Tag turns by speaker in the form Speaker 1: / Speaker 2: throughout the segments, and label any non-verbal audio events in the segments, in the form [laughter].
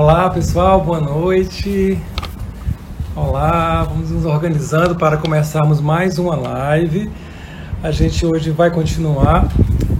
Speaker 1: Olá pessoal, boa noite. Olá, vamos nos organizando para começarmos mais uma live. A gente hoje vai continuar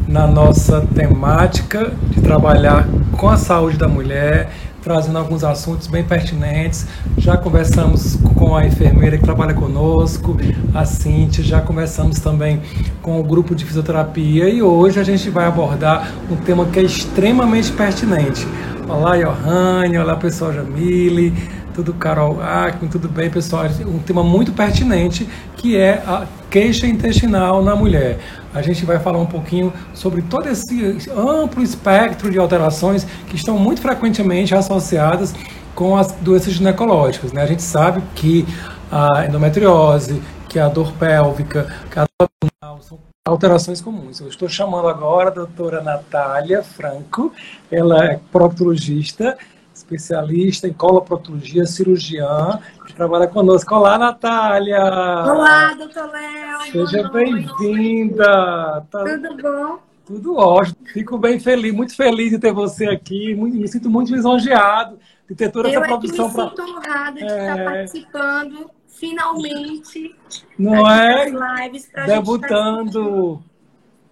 Speaker 1: na nossa temática de trabalhar com a saúde da mulher, trazendo alguns assuntos bem pertinentes. Já conversamos com a enfermeira que trabalha conosco, a Cintia, já conversamos também com o grupo de fisioterapia e hoje a gente vai abordar um tema que é extremamente pertinente. Olá, Johanne, olá pessoal Jamile, tudo Carol Ackman, tudo bem pessoal? Um tema muito pertinente que é a queixa intestinal na mulher. A gente vai falar um pouquinho sobre todo esse amplo espectro de alterações que estão muito frequentemente associadas com as doenças ginecológicas. Né? A gente sabe que a endometriose, que a dor pélvica, que a dor abdominal são alterações comuns. Eu estou chamando agora a doutora Natália Franco, ela é proctologista, especialista em coloproctologia, cirurgiã, que trabalha conosco. Olá, Natália!
Speaker 2: Olá, doutor Léo!
Speaker 1: Seja bem-vinda!
Speaker 2: Tá... Tudo bom?
Speaker 1: Tudo ótimo. Fico bem feliz, muito feliz de ter você aqui, me sinto muito lisonjeado de ter toda essa produção.
Speaker 2: Eu é me sinto honrada de é... estar participando finalmente
Speaker 1: não é? lives debutando.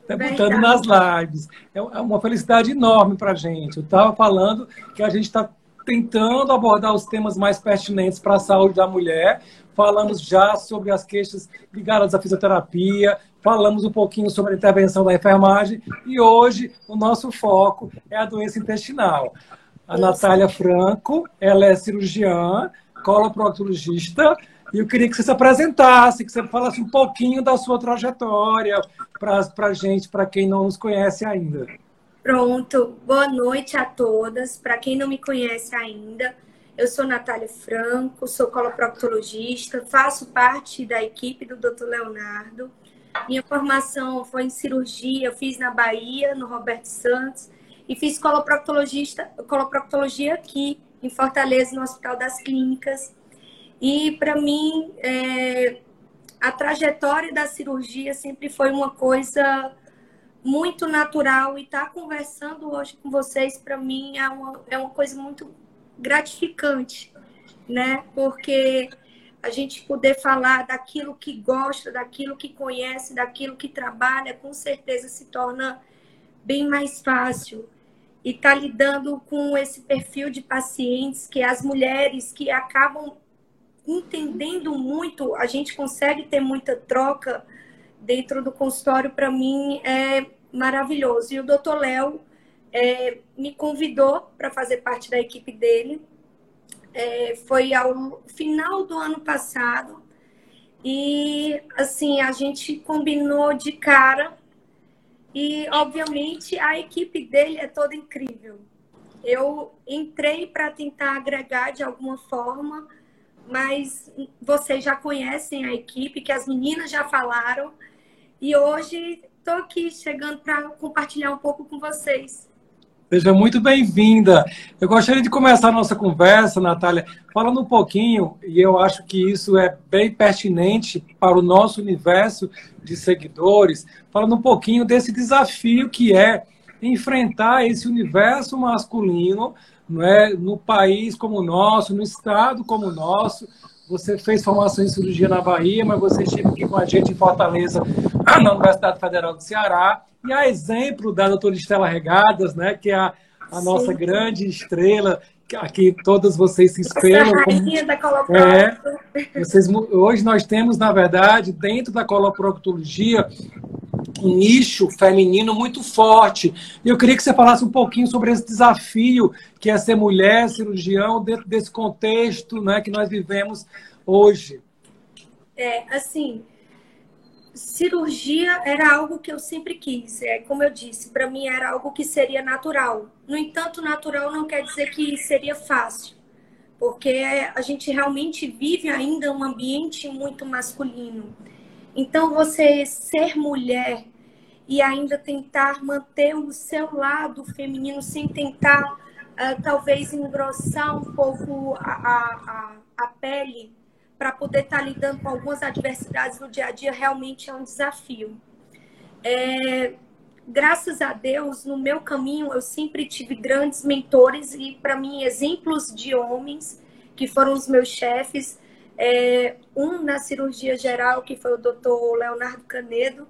Speaker 1: debutando Verdade. nas lives. É, é uma felicidade enorme para a gente. Eu estava falando que a gente está tentando abordar os temas mais pertinentes para a saúde da mulher. Falamos já sobre as queixas ligadas à fisioterapia falamos um pouquinho sobre a intervenção da enfermagem e hoje o nosso foco é a doença intestinal. A Isso. Natália Franco ela é cirurgiã coloproctologista e eu queria que você se apresentasse, que você falasse um pouquinho da sua trajetória para a gente, para quem não nos conhece ainda.
Speaker 2: Pronto, boa noite a todas. Para quem não me conhece ainda, eu sou Natália Franco, sou coloproctologista, faço parte da equipe do Dr. Leonardo. Minha formação foi em cirurgia, eu fiz na Bahia, no Roberto Santos, e fiz coloproctologista, coloproctologia aqui em Fortaleza, no Hospital das Clínicas. E para mim, é, a trajetória da cirurgia sempre foi uma coisa muito natural e estar tá conversando hoje com vocês para mim é uma, é uma coisa muito gratificante, né? Porque a gente poder falar daquilo que gosta, daquilo que conhece, daquilo que trabalha, com certeza se torna bem mais fácil. E tá lidando com esse perfil de pacientes que as mulheres que acabam entendendo muito, a gente consegue ter muita troca dentro do consultório, para mim é maravilhoso. E o doutor Léo é, me convidou para fazer parte da equipe dele. É, foi ao final do ano passado. E assim, a gente combinou de cara. E obviamente a equipe dele é toda incrível. Eu entrei para tentar agregar de alguma forma mas vocês já conhecem a equipe, que as meninas já falaram, e hoje estou aqui chegando para compartilhar um pouco com vocês.
Speaker 1: Seja muito bem-vinda. Eu gostaria de começar a nossa conversa, Natália, falando um pouquinho, e eu acho que isso é bem pertinente para o nosso universo de seguidores, falando um pouquinho desse desafio que é enfrentar esse universo masculino não é? no país como o nosso, no estado como o nosso. Você fez formação em cirurgia na Bahia, mas você esteve aqui com a gente em Fortaleza, na Universidade Federal do Ceará. E a exemplo da doutora Estela Regadas, né, que é a, a nossa grande estrela, aqui todas vocês se espelham. Como, é, vocês, hoje nós temos, na verdade, dentro da coloproctologia, nicho feminino muito forte. E eu queria que você falasse um pouquinho sobre esse desafio que é ser mulher, cirurgião, dentro desse contexto né, que nós vivemos hoje.
Speaker 2: É, assim, cirurgia era algo que eu sempre quis. É, como eu disse, para mim era algo que seria natural. No entanto, natural não quer dizer que seria fácil, porque a gente realmente vive ainda um ambiente muito masculino. Então, você ser mulher e ainda tentar manter o seu lado feminino sem tentar, uh, talvez, engrossar um pouco a, a, a pele para poder estar tá lidando com algumas adversidades no dia a dia, realmente é um desafio. É, graças a Deus, no meu caminho, eu sempre tive grandes mentores e, para mim, exemplos de homens que foram os meus chefes. É, um na cirurgia geral, que foi o doutor Leonardo Canedo,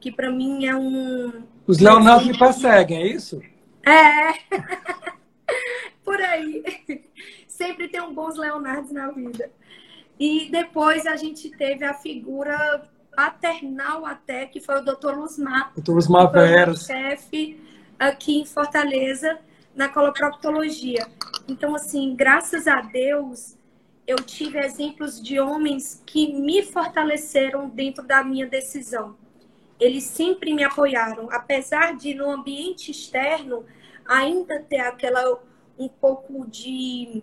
Speaker 2: que para mim é um.
Speaker 1: Os Leonardo me perseguem, é isso?
Speaker 2: É. [laughs] Por aí. Sempre tem um bons Leonardos na vida. E depois a gente teve a figura paternal até, que foi o Dr. Luzmar.
Speaker 1: Dr. Luzmar Veras.
Speaker 2: chefe aqui em Fortaleza, na coloproctologia. Então, assim, graças a Deus, eu tive exemplos de homens que me fortaleceram dentro da minha decisão. Eles sempre me apoiaram, apesar de no ambiente externo ainda ter aquela um pouco de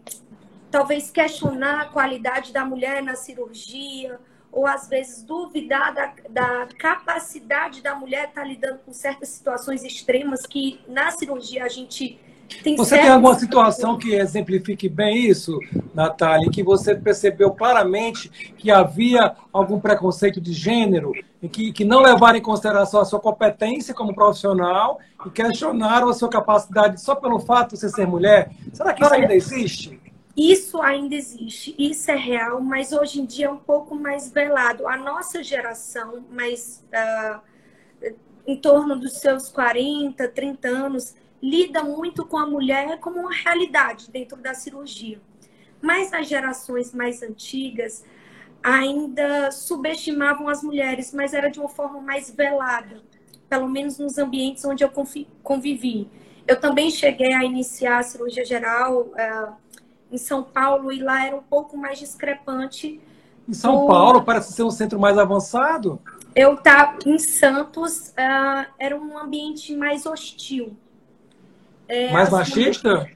Speaker 2: talvez questionar a qualidade da mulher na cirurgia, ou às vezes duvidar da, da capacidade da mulher estar tá lidando com certas situações extremas que na cirurgia a gente tem
Speaker 1: Você tem alguma situação que exemplifique bem isso, Natália, em que você percebeu claramente que havia algum preconceito de gênero, e que, que não levaram em consideração a sua competência como profissional e questionaram a sua capacidade só pelo fato de você ser mulher? Será que isso ainda existe?
Speaker 2: Isso ainda existe, isso é real, mas hoje em dia é um pouco mais velado. A nossa geração, mais uh, em torno dos seus 40, 30 anos, lida muito com a mulher como uma realidade dentro da cirurgia. Mas as gerações mais antigas ainda subestimavam as mulheres, mas era de uma forma mais velada, pelo menos nos ambientes onde eu convivi. Eu também cheguei a iniciar a cirurgia geral. Uh, em São Paulo e lá era um pouco mais discrepante.
Speaker 1: Em São Paulo parece ser um centro mais avançado?
Speaker 2: Eu estava em Santos, uh, era um ambiente mais hostil.
Speaker 1: É, mais machista? Mulheres,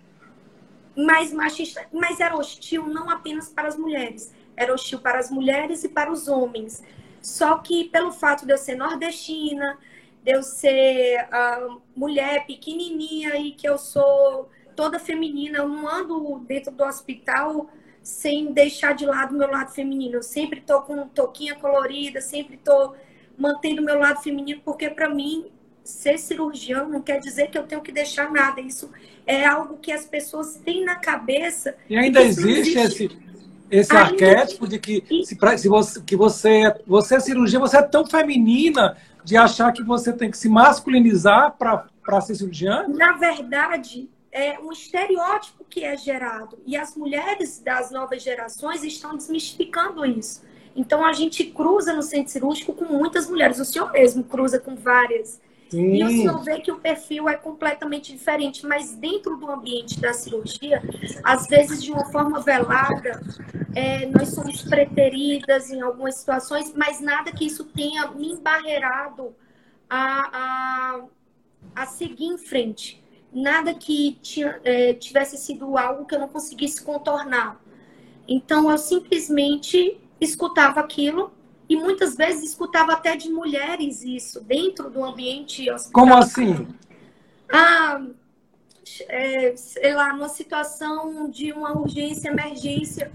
Speaker 2: mais machista, mas era hostil não apenas para as mulheres, era hostil para as mulheres e para os homens. Só que pelo fato de eu ser nordestina, de eu ser uh, mulher pequenininha e que eu sou toda feminina, eu não ando dentro do hospital sem deixar de lado o meu lado feminino. Eu sempre tô com touquinha colorida, sempre tô mantendo o meu lado feminino, porque para mim ser cirurgião não quer dizer que eu tenho que deixar nada. Isso é algo que as pessoas têm na cabeça.
Speaker 1: E ainda existe, existe, esse, esse arquétipo de que, se, se você, que você, você é cirurgia, você é tão feminina de achar que você tem que se masculinizar para ser cirurgiã?
Speaker 2: Na verdade, é um estereótipo que é gerado. E as mulheres das novas gerações estão desmistificando isso. Então a gente cruza no centro cirúrgico com muitas mulheres. O senhor mesmo cruza com várias. Sim. E o senhor vê que o perfil é completamente diferente, mas dentro do ambiente da cirurgia, às vezes de uma forma velada, é, nós somos preteridas em algumas situações, mas nada que isso tenha me embarreirado a, a, a seguir em frente nada que tinha, é, tivesse sido algo que eu não conseguisse contornar. Então eu simplesmente escutava aquilo e muitas vezes escutava até de mulheres isso dentro do ambiente
Speaker 1: hospitalar. Como assim?
Speaker 2: Ah, é, sei lá, numa situação de uma urgência, emergência.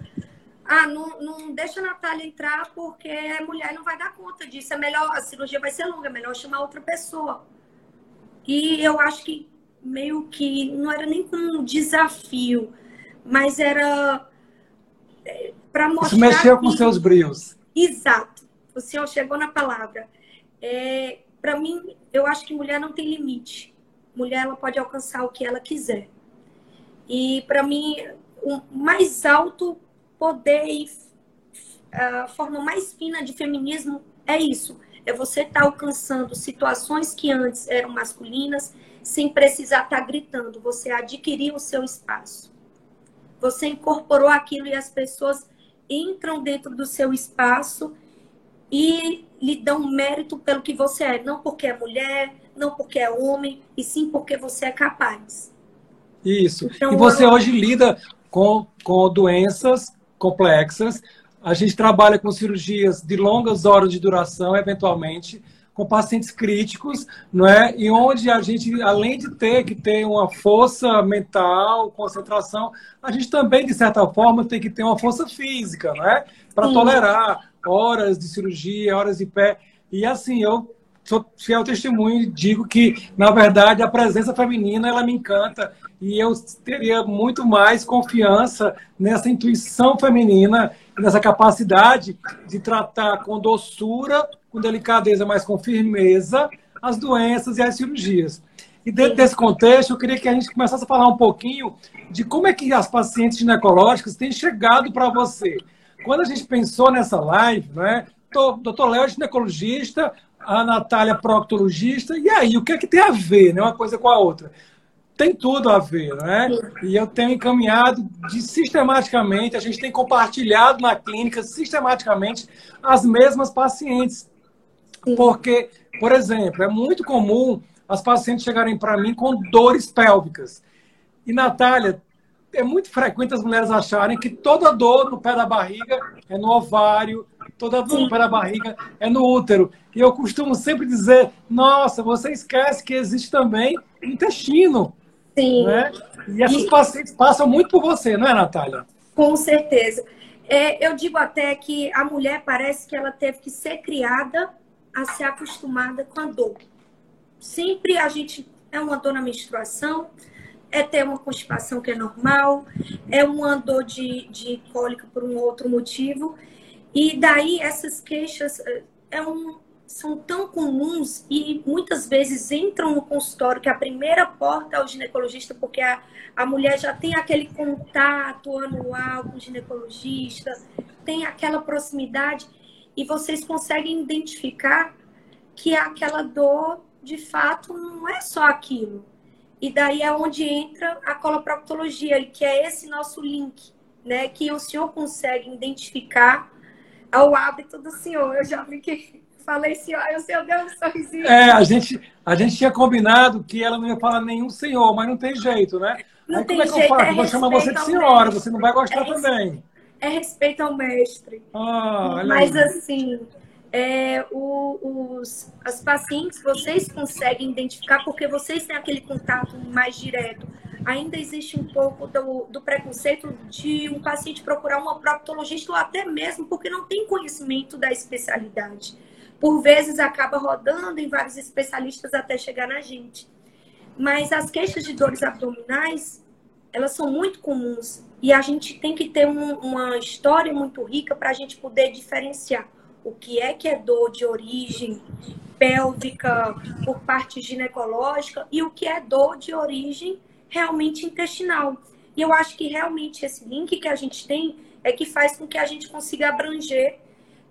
Speaker 2: Ah, não, não deixa a Natália entrar porque a mulher não vai dar conta disso. É melhor, a cirurgia vai ser longa, é melhor chamar outra pessoa. E eu acho que meio que não era nem como um desafio, mas era é, para mostrar. Isso
Speaker 1: mexeu que... com seus brios.
Speaker 2: Exato. O senhor chegou na palavra. É, para mim, eu acho que mulher não tem limite. Mulher ela pode alcançar o que ela quiser. E para mim, o mais alto poder e a forma mais fina de feminismo é isso. É você estar tá alcançando situações que antes eram masculinas, sem precisar estar tá gritando. Você adquiriu o seu espaço. Você incorporou aquilo e as pessoas entram dentro do seu espaço e lhe dão mérito pelo que você é, não porque é mulher, não porque é homem, e sim porque você é capaz.
Speaker 1: Isso. Então, e você eu... hoje lida com, com doenças complexas. A gente trabalha com cirurgias de longas horas de duração, eventualmente com pacientes críticos, não é? E onde a gente, além de ter que ter uma força mental, concentração, a gente também, de certa forma, tem que ter uma força física, não é? Para tolerar horas de cirurgia, horas de pé. E assim, eu sou fiel testemunho e digo que, na verdade, a presença feminina ela me encanta e eu teria muito mais confiança nessa intuição feminina, nessa capacidade de tratar com doçura, com delicadeza, mas com firmeza as doenças e as cirurgias. E dentro desse contexto, eu queria que a gente começasse a falar um pouquinho de como é que as pacientes ginecológicas têm chegado para você. Quando a gente pensou nessa live, né, doutor Léo é ginecologista, a Natália proctologista, e aí, o que é que tem a ver, né, uma coisa com a outra? Tem tudo a ver, né? E eu tenho encaminhado de, sistematicamente, a gente tem compartilhado na clínica sistematicamente as mesmas pacientes. Porque, por exemplo, é muito comum as pacientes chegarem para mim com dores pélvicas. E, Natália, é muito frequente as mulheres acharem que toda dor no pé da barriga é no ovário, toda dor no pé da barriga é no útero. E eu costumo sempre dizer: nossa, você esquece que existe também intestino. Sim. Né? E essas pacientes passam muito por você, não é, Natália?
Speaker 2: Com certeza. É, eu digo até que a mulher parece que ela teve que ser criada a ser acostumada com a dor. Sempre a gente é uma dor na menstruação, é ter uma constipação que é normal, é uma dor de, de cólica por um outro motivo. E daí essas queixas é, é um, são tão comuns e muitas vezes entram no consultório, que é a primeira porta ao ginecologista, porque a, a mulher já tem aquele contato anual com o ginecologista, tem aquela proximidade, e vocês conseguem identificar que aquela dor de fato não é só aquilo. E daí é onde entra a coloproctologia, que é esse nosso link, né? Que o senhor consegue identificar ao hábito do senhor. Eu já vi que falei senhor, aí o senhor deu um sorrisinho.
Speaker 1: É, a gente, a gente tinha combinado que ela não ia falar nenhum senhor, mas não tem jeito, né?
Speaker 2: Não
Speaker 1: aí,
Speaker 2: tem
Speaker 1: como é que
Speaker 2: jeito,
Speaker 1: eu faço?
Speaker 2: É
Speaker 1: eu vou chamar você de senhora, você não vai gostar é também.
Speaker 2: É respeito ao mestre.
Speaker 1: Ah,
Speaker 2: mas assim, é, o, os, as pacientes vocês conseguem identificar porque vocês têm aquele contato mais direto. Ainda existe um pouco do, do preconceito de um paciente procurar uma proctologista ou até mesmo porque não tem conhecimento da especialidade. Por vezes acaba rodando em vários especialistas até chegar na gente. Mas as queixas de dores abdominais, elas são muito comuns e a gente tem que ter um, uma história muito rica para a gente poder diferenciar o que é que é dor de origem pélvica por parte ginecológica e o que é dor de origem realmente intestinal. E eu acho que realmente esse link que a gente tem é que faz com que a gente consiga abranger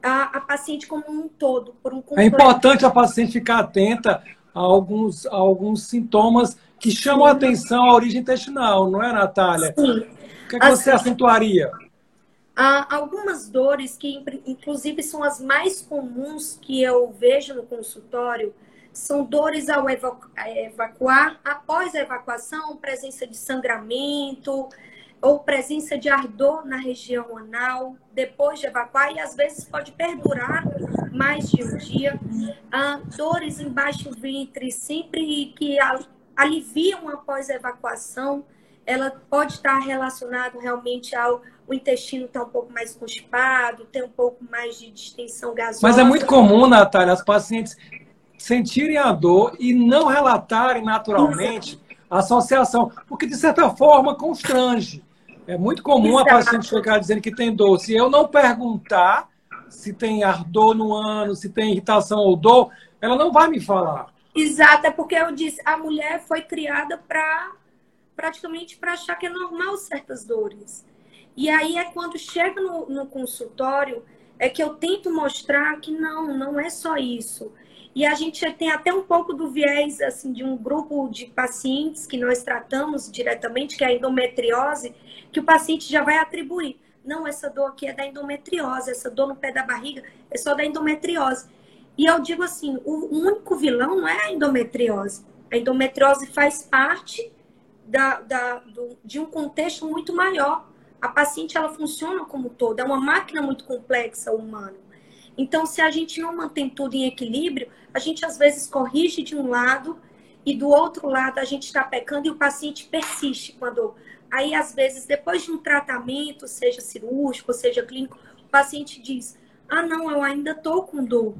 Speaker 2: a, a paciente como um todo. Por um
Speaker 1: é importante a paciente ficar atenta a alguns, a alguns sintomas que chamam Sim. a atenção à origem intestinal, não é, Natália? Sim. O que, é que você assim, acentuaria?
Speaker 2: Há algumas dores que, inclusive, são as mais comuns que eu vejo no consultório, são dores ao evacuar, após a evacuação, presença de sangramento ou presença de ardor na região anal, depois de evacuar, e às vezes pode perdurar mais de um dia. Dores embaixo do ventre, sempre que aliviam após a evacuação, ela pode estar relacionado realmente ao o intestino está um pouco mais constipado, tem um pouco mais de distensão gasosa.
Speaker 1: Mas é muito comum, Natália, as pacientes sentirem a dor e não relatarem naturalmente a associação, porque de certa forma constrange. É muito comum Exato. a paciente chegar dizendo que tem dor. Se eu não perguntar se tem ardor no ano, se tem irritação ou dor, ela não vai me falar.
Speaker 2: Exato, é porque eu disse, a mulher foi criada para praticamente para achar que é normal certas dores. E aí é quando chega no, no consultório é que eu tento mostrar que não, não é só isso. E a gente tem até um pouco do viés assim de um grupo de pacientes que nós tratamos diretamente, que é a endometriose, que o paciente já vai atribuir. Não, essa dor aqui é da endometriose, essa dor no pé da barriga é só da endometriose. E eu digo assim, o único vilão não é a endometriose. A endometriose faz parte da, da, do, de um contexto muito maior a paciente ela funciona como todo, é uma máquina muito complexa o humano. Então, se a gente não mantém tudo em equilíbrio, a gente às vezes corrige de um lado e do outro lado a gente está pecando e o paciente persiste quando aí às vezes depois de um tratamento, seja cirúrgico, seja clínico, o paciente diz: "Ah, não, eu ainda tô com dor.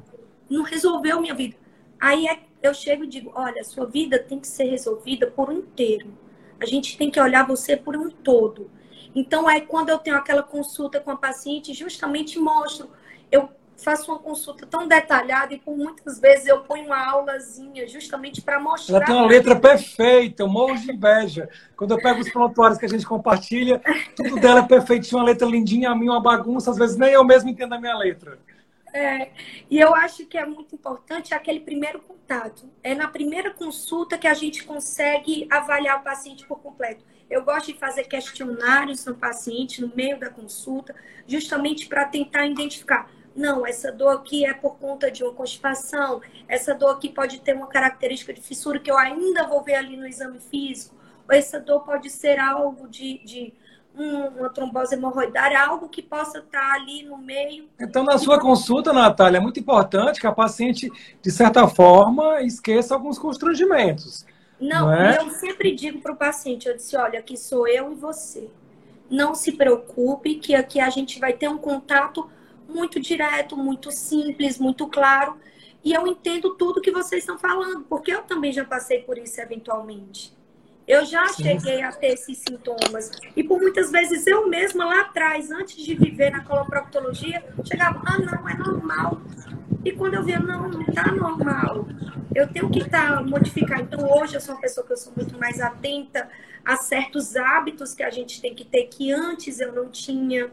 Speaker 2: Não resolveu minha vida". Aí é, eu chego e digo, olha, sua vida tem que ser resolvida por um inteiro. A gente tem que olhar você por um todo. Então, é quando eu tenho aquela consulta com a paciente, justamente mostro, eu faço uma consulta tão detalhada e por muitas vezes eu ponho uma aulazinha justamente para mostrar.
Speaker 1: Ela tem uma letra perfeita, eu morro de inveja. Quando eu pego os prontuários que a gente compartilha, tudo dela é perfeito, tinha uma letra lindinha, a minha uma bagunça, às vezes nem eu mesmo entendo a minha letra.
Speaker 2: É, e eu acho que é muito importante aquele primeiro contato. É na primeira consulta que a gente consegue avaliar o paciente por completo. Eu gosto de fazer questionários no paciente no meio da consulta, justamente para tentar identificar. Não, essa dor aqui é por conta de uma constipação, essa dor aqui pode ter uma característica de fissura que eu ainda vou ver ali no exame físico, ou essa dor pode ser algo de, de uma trombose hemorroidária, algo que possa estar ali no meio.
Speaker 1: Então, na sua consulta, Natália, é muito importante que a paciente, de certa forma, esqueça alguns constrangimentos.
Speaker 2: Não, não é? eu sempre digo para o paciente, eu disse, olha, aqui sou eu e você. Não se preocupe que aqui a gente vai ter um contato muito direto, muito simples, muito claro. E eu entendo tudo que vocês estão falando, porque eu também já passei por isso eventualmente. Eu já Sim. cheguei a ter esses sintomas. E por muitas vezes eu mesma lá atrás, antes de viver na coloproctologia, chegava, ah, não, é normal. E quando eu via, não, não está normal. Eu tenho que estar tá, modificar. Então hoje eu sou uma pessoa que eu sou muito mais atenta a certos hábitos que a gente tem que ter que antes eu não tinha.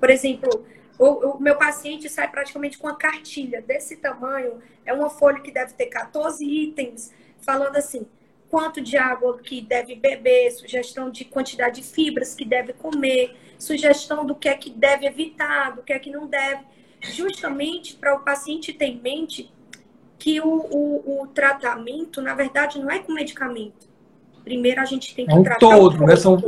Speaker 2: Por exemplo, o, o, meu paciente sai praticamente com uma cartilha desse tamanho, é uma folha que deve ter 14 itens, falando assim: quanto de água que deve beber, sugestão de quantidade de fibras que deve comer, sugestão do que é que deve evitar, do que é que não deve, justamente para o paciente ter em mente que o, o, o, tratamento, na verdade, não é com medicamento. Primeiro a gente tem que é
Speaker 1: um
Speaker 2: tratar
Speaker 1: todo, o corpo. Né? São...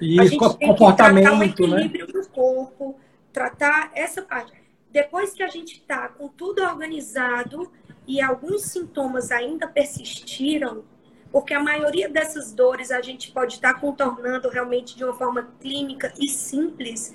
Speaker 1: Isso, a gente comportamento, tem
Speaker 2: que tratar o né? equilíbrio né? do corpo, tratar essa parte. Depois que a gente está com tudo organizado e alguns sintomas ainda persistiram, porque a maioria dessas dores a gente pode estar tá contornando realmente de uma forma clínica e simples,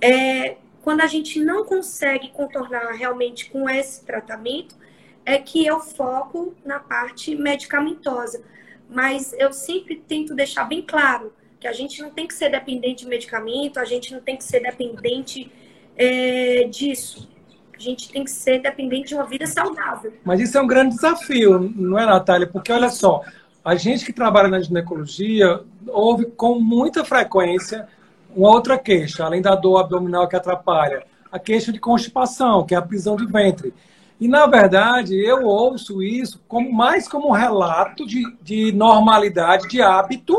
Speaker 2: é, quando a gente não consegue contornar realmente com esse tratamento, é que eu foco na parte medicamentosa. Mas eu sempre tento deixar bem claro que a gente não tem que ser dependente de medicamento, a gente não tem que ser dependente é, disso. A gente tem que ser dependente de uma vida saudável.
Speaker 1: Mas isso é um grande desafio, não é, Natália? Porque olha só, a gente que trabalha na ginecologia ouve com muita frequência uma outra queixa, além da dor abdominal que atrapalha, a queixa de constipação, que é a prisão de ventre. E, na verdade, eu ouço isso como, mais como um relato de, de normalidade, de hábito,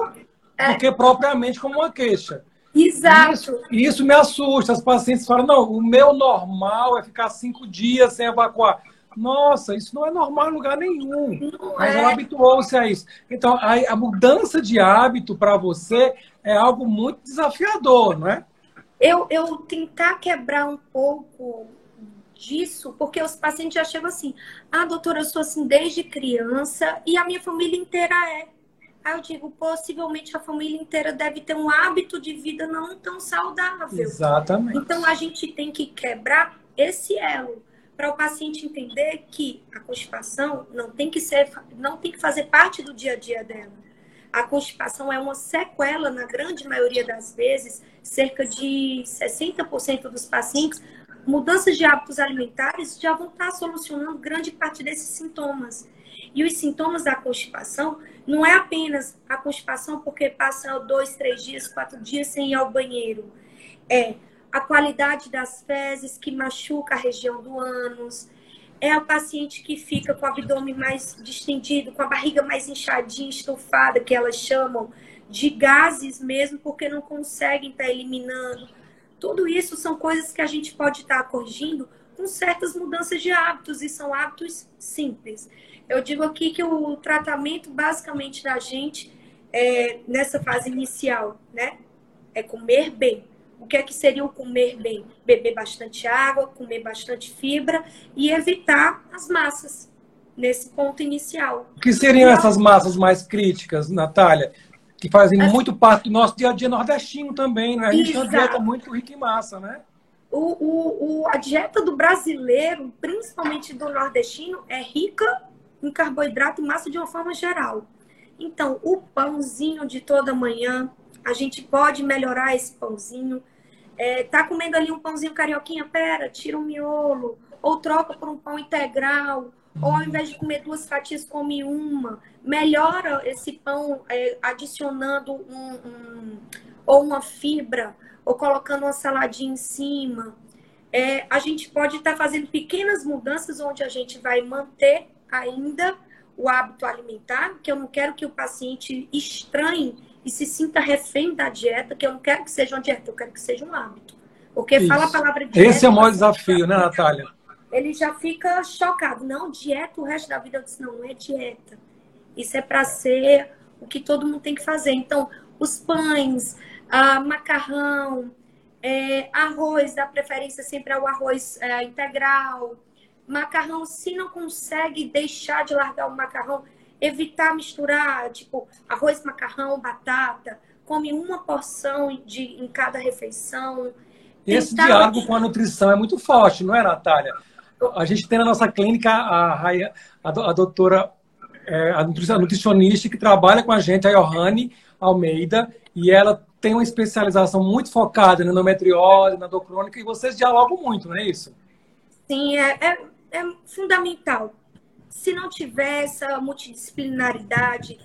Speaker 1: é. do que propriamente como uma queixa.
Speaker 2: Exato.
Speaker 1: Isso, isso me assusta. As pacientes falam: não, o meu normal é ficar cinco dias sem evacuar. Nossa, isso não é normal em lugar nenhum. Não Mas é. ela habituou-se a isso. Então, a, a mudança de hábito para você é algo muito desafiador, não é?
Speaker 2: Eu, eu tentar quebrar um pouco disso, porque os pacientes já chegam assim: ah, doutora, eu sou assim desde criança e a minha família inteira é. Aí eu digo, possivelmente a família inteira deve ter um hábito de vida não tão saudável.
Speaker 1: Exatamente.
Speaker 2: Então a gente tem que quebrar esse elo para o paciente entender que a constipação não tem que ser, não tem que fazer parte do dia a dia dela. A constipação é uma sequela, na grande maioria das vezes, cerca de 60% dos pacientes, mudanças de hábitos alimentares já vão estar solucionando grande parte desses sintomas. E os sintomas da constipação não é apenas a constipação porque passa dois, três dias, quatro dias sem ir ao banheiro. É a qualidade das fezes que machuca a região do ânus. É o paciente que fica com o abdômen mais distendido, com a barriga mais inchadinha, estufada, que elas chamam de gases mesmo, porque não conseguem estar eliminando. Tudo isso são coisas que a gente pode estar corrigindo com certas mudanças de hábitos, e são hábitos simples. Eu digo aqui que o tratamento basicamente da gente é, nessa fase inicial, né? É comer bem. O que é que seria o comer bem? Beber bastante água, comer bastante fibra e evitar as massas nesse ponto inicial.
Speaker 1: O que seriam essas massas mais críticas, Natália? Que fazem As... muito parte do nosso dia a dia nordestino também, né? A gente Exato. tem uma dieta muito rica em massa, né?
Speaker 2: O, o, o, a dieta do brasileiro, principalmente do nordestino, é rica em carboidrato e massa de uma forma geral. Então, o pãozinho de toda manhã, a gente pode melhorar esse pãozinho. É, tá comendo ali um pãozinho carioquinha? Pera, tira um miolo. Ou troca por um pão integral. Ou ao invés de comer duas fatias, come uma. Melhora esse pão é, adicionando um, um, ou uma fibra, ou colocando uma saladinha em cima. É, a gente pode estar tá fazendo pequenas mudanças onde a gente vai manter ainda o hábito alimentar, que eu não quero que o paciente estranhe e se sinta refém da dieta, que eu não quero que seja uma dieta, eu quero que seja um hábito. Porque Isso. fala a palavra
Speaker 1: dieta. Esse é o maior desafio, né, Natália?
Speaker 2: Ele já fica chocado. Não, dieta o resto da vida. Eu disse, não, não é dieta. Isso é para ser o que todo mundo tem que fazer. Então, os pães, ah, macarrão, é, arroz, da preferência sempre é o arroz é, integral, macarrão, se não consegue deixar de largar o macarrão, evitar misturar, tipo, arroz, macarrão, batata, come uma porção de, em cada refeição.
Speaker 1: Esse Tentar... diálogo com a nutrição é muito forte, não é, Natália? A gente tem na nossa clínica a, a, a doutora, é, a nutricionista que trabalha com a gente, a Johanne Almeida, e ela tem uma especialização muito focada na endometriose, na dor crônica, e vocês dialogam muito, não é isso?
Speaker 2: Sim, é, é é fundamental. Se não tiver essa multidisciplinaridade,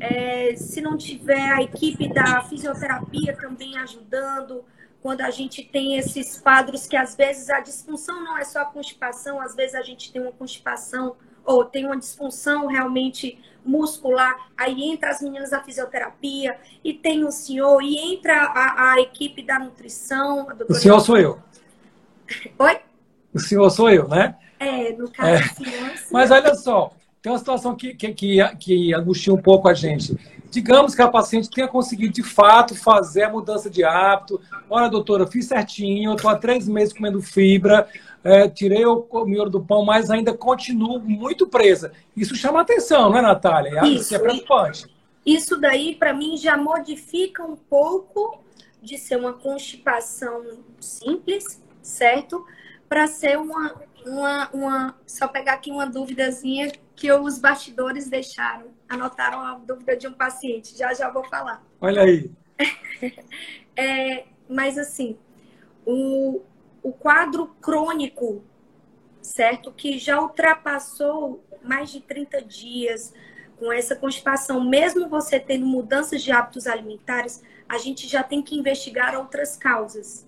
Speaker 2: é, se não tiver a equipe da fisioterapia também ajudando, quando a gente tem esses quadros que às vezes a disfunção não é só a constipação, às vezes a gente tem uma constipação ou tem uma disfunção realmente muscular, aí entra as meninas da fisioterapia e tem o senhor e entra a, a equipe da nutrição.
Speaker 1: o senhor sou eu.
Speaker 2: Oi?
Speaker 1: O senhor sou eu, né?
Speaker 2: É, no caso, é. Assim,
Speaker 1: Mas olha só, tem uma situação que, que, que, que angustia um pouco a gente. Digamos que a paciente tenha conseguido de fato fazer a mudança de hábito. Olha, doutora, fiz certinho, estou há três meses comendo fibra, é, tirei o miolo do pão, mas ainda continuo muito presa. Isso chama atenção, não é, Natália? Isso, Isso é preocupante.
Speaker 2: Isso daí, para mim, já modifica um pouco de ser uma constipação simples, certo? Para ser uma, uma, uma, só pegar aqui uma duvidazinha que os bastidores deixaram. Anotaram a dúvida de um paciente. Já já vou falar.
Speaker 1: Olha aí. [laughs]
Speaker 2: é, mas assim, o, o quadro crônico, certo? Que já ultrapassou mais de 30 dias com essa constipação, mesmo você tendo mudanças de hábitos alimentares, a gente já tem que investigar outras causas.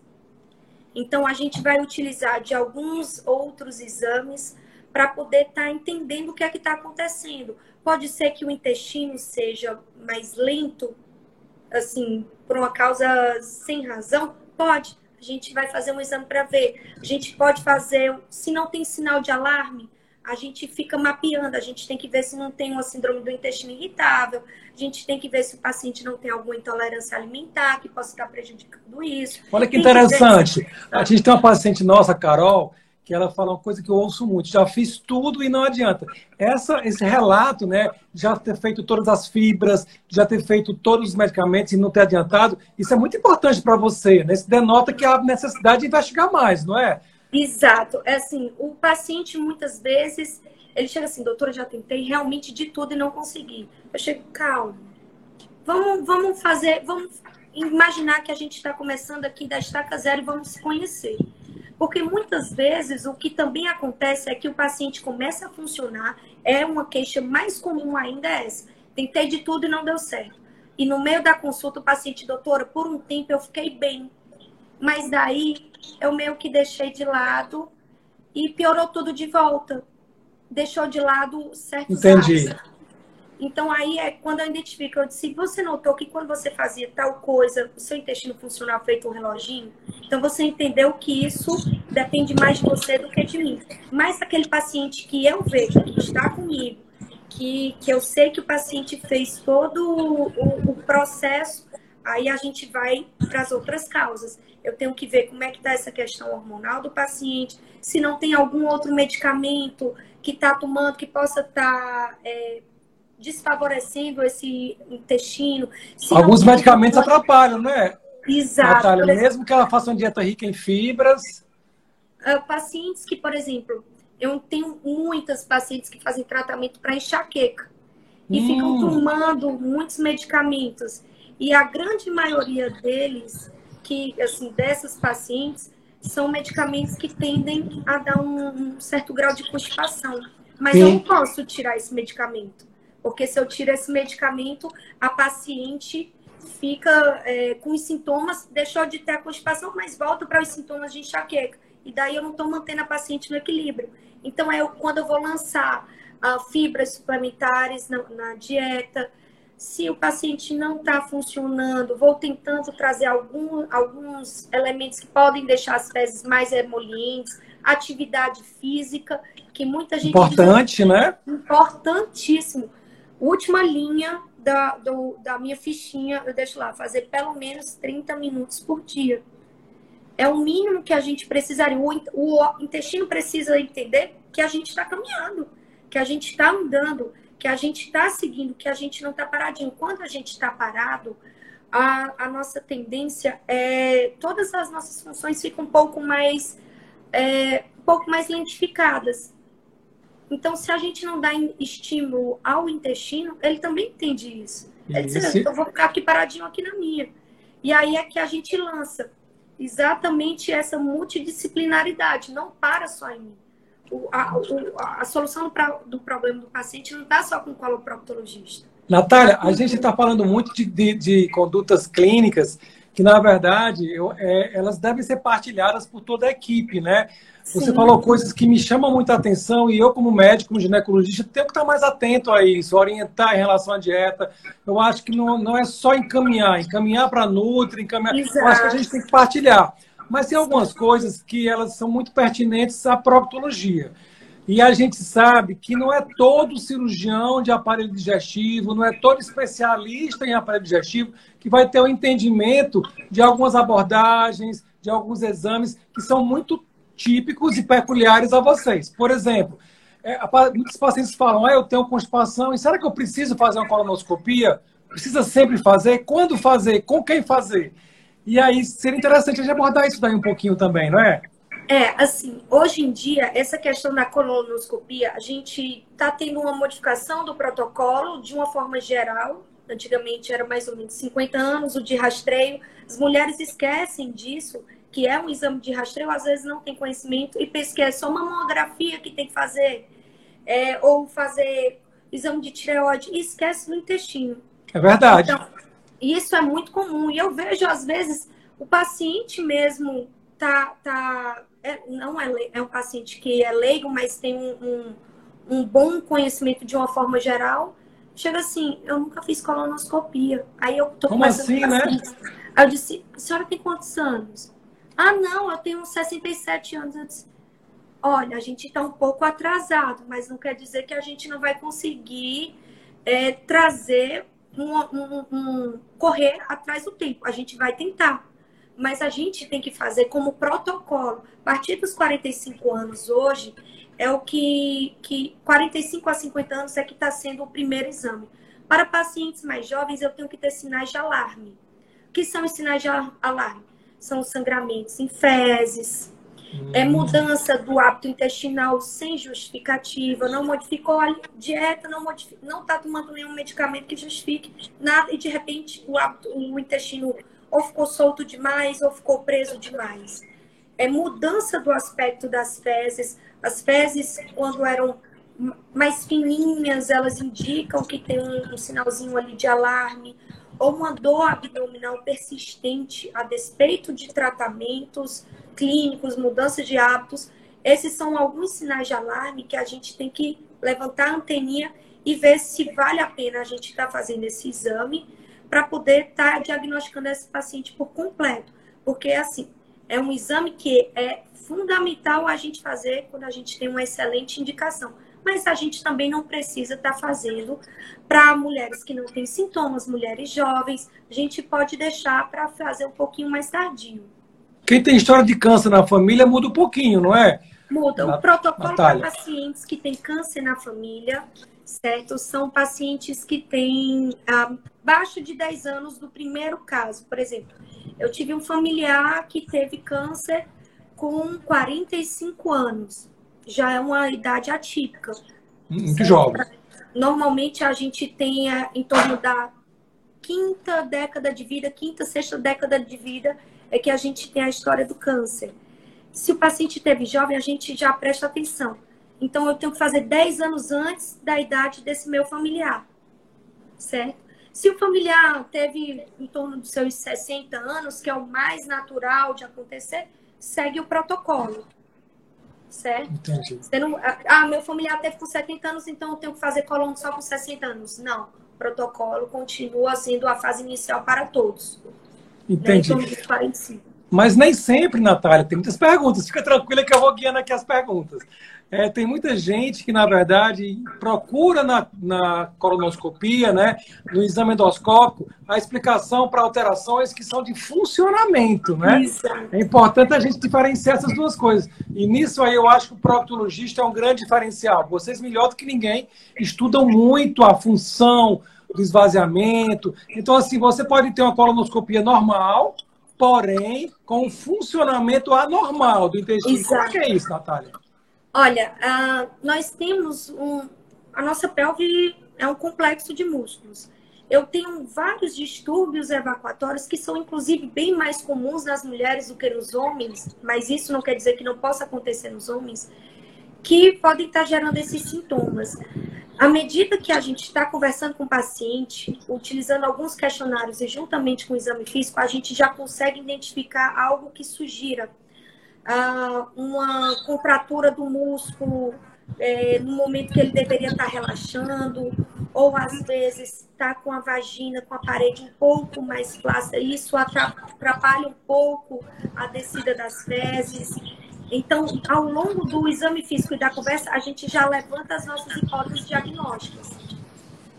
Speaker 2: Então, a gente vai utilizar de alguns outros exames para poder estar tá entendendo o que é que está acontecendo. Pode ser que o intestino seja mais lento, assim, por uma causa sem razão? Pode. A gente vai fazer um exame para ver. A gente pode fazer, se não tem sinal de alarme, a gente fica mapeando, a gente tem que ver se não tem uma síndrome do intestino irritável, a gente tem que ver se o paciente não tem alguma intolerância alimentar que possa estar prejudicando isso.
Speaker 1: Olha que tem interessante. Que A gente tem uma paciente nossa, Carol, que ela fala uma coisa que eu ouço muito. Já fiz tudo e não adianta. Essa, esse relato, né, já ter feito todas as fibras, já ter feito todos os medicamentos e não ter adiantado, isso é muito importante para você. Né? Isso denota que há necessidade de investigar mais, não é?
Speaker 2: Exato. É assim, o paciente muitas vezes ele chega assim, doutora, já tentei realmente de tudo e não consegui. Eu chego, calma. Vamos, vamos fazer, vamos imaginar que a gente está começando aqui da estaca zero e vamos se conhecer. Porque muitas vezes o que também acontece é que o paciente começa a funcionar, é uma queixa mais comum ainda é essa. Tentei de tudo e não deu certo. E no meio da consulta, o paciente, doutora, por um tempo eu fiquei bem. Mas daí eu meio que deixei de lado e piorou tudo de volta. Deixou de lado certos
Speaker 1: Entendi.
Speaker 2: Então aí é quando eu identifico, eu disse, você notou que quando você fazia tal coisa, o seu intestino funcionava feito um reloginho? Então você entendeu que isso depende mais de você do que de mim. Mas aquele paciente que eu vejo, que está comigo, que, que eu sei que o paciente fez todo o, o processo, aí a gente vai para as outras causas eu tenho que ver como é que está essa questão hormonal do paciente, se não tem algum outro medicamento que está tomando que possa estar tá, é, desfavorecendo esse intestino.
Speaker 1: Alguns medicamentos atrapalham, não é?
Speaker 2: Exato.
Speaker 1: Natália, mesmo que ela faça uma dieta rica em fibras.
Speaker 2: Uh, pacientes que, por exemplo, eu tenho muitas pacientes que fazem tratamento para enxaqueca e hum. ficam tomando muitos medicamentos. E a grande maioria deles, que assim, dessas pacientes, são medicamentos que tendem a dar um, um certo grau de constipação. Mas Sim. eu não posso tirar esse medicamento. Porque se eu tiro esse medicamento, a paciente fica é, com os sintomas, deixou de ter a constipação, mas volta para os sintomas de enxaqueca. E daí eu não estou mantendo a paciente no equilíbrio. Então, é quando eu vou lançar uh, fibras suplementares na, na, dieta, se o paciente não está funcionando, vou tentando trazer algum, alguns elementos que podem deixar as fezes mais emolientes, atividade física, que muita gente.
Speaker 1: Importante, diz, né?
Speaker 2: Importantíssimo. Última linha da, do, da minha fichinha, eu deixo lá, fazer pelo menos 30 minutos por dia. É o mínimo que a gente precisaria. O, o intestino precisa entender que a gente está caminhando, que a gente está andando, que a gente está seguindo, que a gente não está paradinho. Quando a gente está parado, a, a, nossa tendência é todas as nossas funções ficam um pouco mais é, um pouco mais lentificadas. Então, se a gente não dá estímulo ao intestino, ele também entende isso. Ele diz, eu vou ficar aqui paradinho aqui na minha. E aí é que a gente lança exatamente essa multidisciplinaridade, não para só em mim. A, o, a, solução do, do, problema do paciente não está só com o coloproctologista.
Speaker 1: Natália, a gente está falando muito de, de, de, condutas clínicas que, na verdade, eu, é, elas devem ser partilhadas por toda a equipe, né? Você Sim. falou coisas que me chamam muita atenção e eu, como médico, como ginecologista, tenho que estar mais atento a isso, orientar em relação à dieta. Eu acho que não, não é só encaminhar, encaminhar para Nutri, encaminhar. Exato. Eu acho que a gente tem que partilhar. Mas tem algumas coisas que elas são muito pertinentes à proctologia. E a gente sabe que não é todo cirurgião de aparelho digestivo, não é todo especialista em aparelho digestivo que vai ter o um entendimento de algumas abordagens, de alguns exames que são muito típicos e peculiares a vocês. Por exemplo, é, muitos pacientes falam, ah, eu tenho constipação, e será que eu preciso fazer uma colonoscopia? Precisa sempre fazer? Quando fazer? Com quem fazer? E aí seria interessante a gente abordar isso daí um pouquinho também, não é?
Speaker 2: É, assim, hoje em dia, essa questão da colonoscopia, a gente está tendo uma modificação do protocolo de uma forma geral. Antigamente era mais ou menos 50 anos, o de rastreio. As mulheres esquecem disso que é um exame de rastreio, às vezes não tem conhecimento e pensa que é só uma mamografia que tem que fazer, é, ou fazer exame de tireoide e esquece do intestino.
Speaker 1: É verdade.
Speaker 2: Então, isso é muito comum. E eu vejo, às vezes, o paciente mesmo tá. tá é, não é, é um paciente que é leigo, mas tem um, um, um bom conhecimento de uma forma geral. Chega assim, eu nunca fiz colonoscopia. Aí eu tô
Speaker 1: Como assim, né?
Speaker 2: Aí eu disse, a senhora tem quantos anos? Ah, não, eu tenho 67 anos. Eu disse, olha, a gente está um pouco atrasado, mas não quer dizer que a gente não vai conseguir é, trazer um, um, um, correr atrás do tempo. A gente vai tentar. Mas a gente tem que fazer como protocolo. A partir dos 45 anos hoje, é o que, que 45 a 50 anos é que está sendo o primeiro exame. Para pacientes mais jovens, eu tenho que ter sinais de alarme. O que são os sinais de alarme? são sangramentos em fezes. É mudança do hábito intestinal sem justificativa, não modificou a dieta, não modific... não está tomando nenhum medicamento que justifique nada e de repente o, hábito, o intestino ou ficou solto demais ou ficou preso demais. É mudança do aspecto das fezes. As fezes, quando eram mais fininhas, elas indicam que tem um, um sinalzinho ali de alarme ou uma dor abdominal persistente a despeito de tratamentos clínicos, mudança de hábitos, esses são alguns sinais de alarme que a gente tem que levantar a anteninha e ver se vale a pena a gente estar tá fazendo esse exame para poder estar tá diagnosticando esse paciente por completo. Porque, assim, é um exame que é fundamental a gente fazer quando a gente tem uma excelente indicação mas a gente também não precisa estar tá fazendo para mulheres que não têm sintomas, mulheres jovens, a gente pode deixar para fazer um pouquinho mais tardio.
Speaker 1: Quem tem história de câncer na família muda um pouquinho, não é?
Speaker 2: Muda. O protocolo para pacientes que têm câncer na família, certo? São pacientes que têm abaixo de 10 anos do primeiro caso. Por exemplo, eu tive um familiar que teve câncer com 45 anos já é uma idade atípica.
Speaker 1: Muito jovem.
Speaker 2: Normalmente a gente tem é, em torno da quinta década de vida, quinta, sexta década de vida, é que a gente tem a história do câncer. Se o paciente teve jovem, a gente já presta atenção. Então, eu tenho que fazer 10 anos antes da idade desse meu familiar, certo? Se o familiar teve em torno dos seus 60 anos, que é o mais natural de acontecer, segue o protocolo, certo? Entendi. Não, ah, meu familiar teve com 70 anos, então eu tenho que fazer colono só com 60 anos. Não, o protocolo continua sendo a fase inicial para todos.
Speaker 1: Entendi. Né? Então, Mas nem sempre, Natália, tem muitas [laughs] perguntas. Fica tranquila que eu vou guiando aqui as perguntas. É, tem muita gente que, na verdade, procura na, na colonoscopia, né, no exame endoscópico, a explicação para alterações que são de funcionamento. Né? Isso. É importante a gente diferenciar essas duas coisas. E nisso aí eu acho que o proctologista é um grande diferencial. Vocês, melhor do que ninguém, estudam muito a função do esvaziamento. Então, assim, você pode ter uma colonoscopia normal, porém com um funcionamento anormal do intestino. Exato. Como é que é isso, Natália?
Speaker 2: Olha, uh, nós temos um. A nossa pelve é um complexo de músculos. Eu tenho vários distúrbios evacuatórios que são, inclusive, bem mais comuns nas mulheres do que nos homens, mas isso não quer dizer que não possa acontecer nos homens, que podem estar gerando esses sintomas. À medida que a gente está conversando com o paciente, utilizando alguns questionários e juntamente com o exame físico, a gente já consegue identificar algo que sugira ah, uma contratura do músculo é, no momento que ele deveria estar relaxando, ou às vezes está com a vagina, com a parede um pouco mais flácida, isso atrapalha um pouco a descida das fezes. Então, ao longo do exame físico e da conversa, a gente já levanta as nossas hipóteses diagnósticas.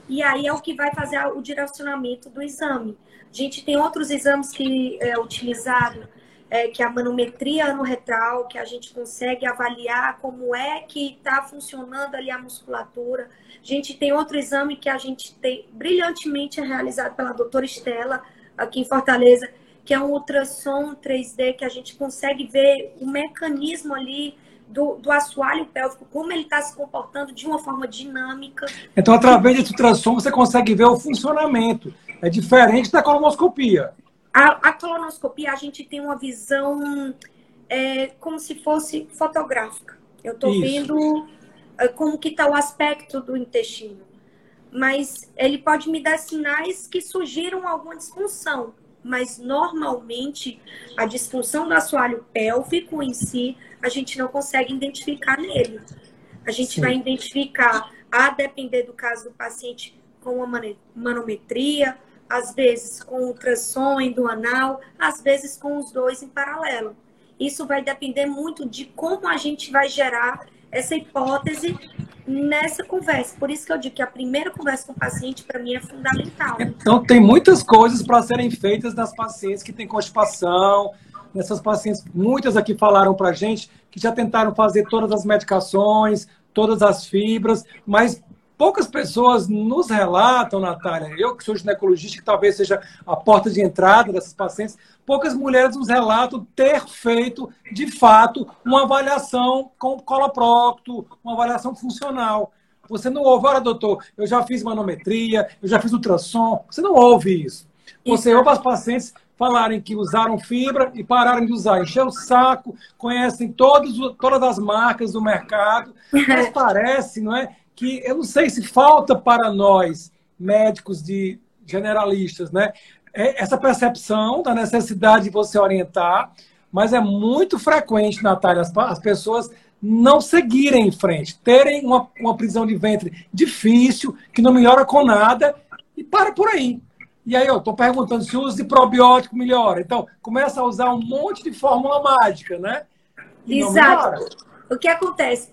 Speaker 2: E aí é o que vai fazer o direcionamento do exame. A gente tem outros exames que é utilizado é, que é a manometria anorretral, que a gente consegue avaliar como é que está funcionando ali a musculatura. A gente tem outro exame que a gente tem brilhantemente realizado pela doutora Estela, aqui em Fortaleza, que é um ultrassom 3D, que a gente consegue ver o mecanismo ali do, do assoalho pélvico, como ele está se comportando de uma forma dinâmica.
Speaker 1: Então, através desse ultrassom, você consegue ver o funcionamento. É diferente da colonoscopia.
Speaker 2: A, a colonoscopia, a gente tem uma visão é, como se fosse fotográfica. Eu estou vendo é, como que está o aspecto do intestino. Mas ele pode me dar sinais que sugiram alguma disfunção. Mas normalmente a disfunção do assoalho pélvico em si, a gente não consegue identificar nele. A gente Sim. vai identificar, a depender do caso do paciente, com uma manometria, às vezes com ultrassom endoanal, às vezes com os dois em paralelo. Isso vai depender muito de como a gente vai gerar essa hipótese nessa conversa. Por isso que eu digo que a primeira conversa com o paciente, para mim, é fundamental.
Speaker 1: Então, tem muitas coisas para serem feitas nas pacientes que têm constipação, nessas pacientes, muitas aqui falaram para gente que já tentaram fazer todas as medicações, todas as fibras, mas poucas pessoas nos relatam, Natália, eu que sou ginecologista, que talvez seja a porta de entrada dessas pacientes, poucas mulheres nos relatam ter feito, de fato, uma avaliação com coloprocto, uma avaliação funcional. Você não ouve, olha, doutor, eu já fiz manometria, eu já fiz ultrassom. Você não ouve isso. Você ouve as pacientes falarem que usaram fibra e pararam de usar, encher o saco, conhecem todos, todas as marcas do mercado, mas [laughs] parece, não é? Que eu não sei se falta para nós, médicos de generalistas, né? É essa percepção da necessidade de você orientar, mas é muito frequente, Natália, as, as pessoas não seguirem em frente, terem uma, uma prisão de ventre difícil, que não melhora com nada, e para por aí. E aí eu estou perguntando se o uso de probiótico melhora. Então, começa a usar um monte de fórmula mágica, né?
Speaker 2: E Exato. O que acontece?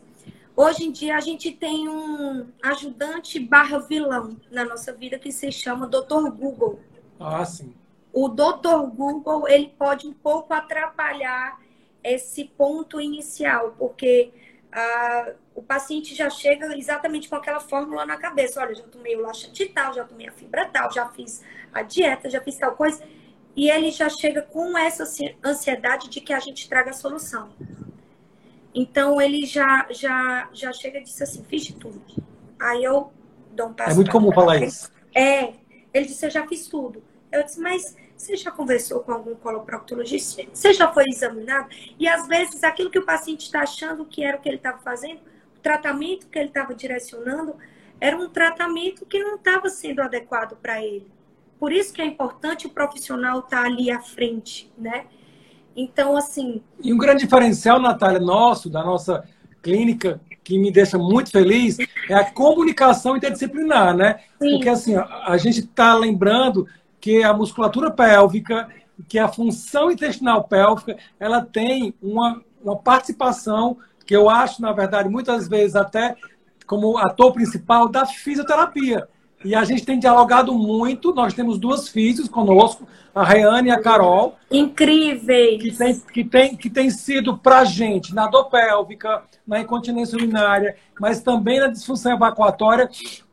Speaker 2: Hoje em dia a gente tem um ajudante barra vilão na nossa vida que se chama Dr. Google.
Speaker 1: Ah, sim.
Speaker 2: O Dr. Google ele pode um pouco atrapalhar esse ponto inicial, porque ah, o paciente já chega exatamente com aquela fórmula na cabeça. Olha, já tomei o laxante tal, já tomei a fibra tal, já fiz a dieta, já fiz tal coisa. E ele já chega com essa ansiedade de que a gente traga a solução. Então ele já já já chega e diz assim, fiz de tudo. Aí eu dou um passo.
Speaker 1: É muito comum falar isso.
Speaker 2: É, ele disse, eu já fiz tudo. Eu disse, mas você já conversou com algum coloproctologista? Você já foi examinado? E às vezes aquilo que o paciente está achando que era o que ele estava fazendo, o tratamento que ele estava direcionando, era um tratamento que não estava sendo adequado para ele. Por isso que é importante o profissional estar tá ali à frente, né? Então, assim.
Speaker 1: E um grande diferencial, Natália, nosso, da nossa clínica, que me deixa muito feliz, é a comunicação interdisciplinar, né? Sim. Porque, assim, a gente está lembrando que a musculatura pélvica, que a função intestinal pélvica, ela tem uma, uma participação que eu acho, na verdade, muitas vezes até como ator principal da fisioterapia. E a gente tem dialogado muito. Nós temos duas físicos conosco, a Reane e a Carol.
Speaker 2: Incríveis!
Speaker 1: Que tem, que tem, que tem sido para a gente, na dor pélvica, na incontinência urinária, mas também na disfunção evacuatória,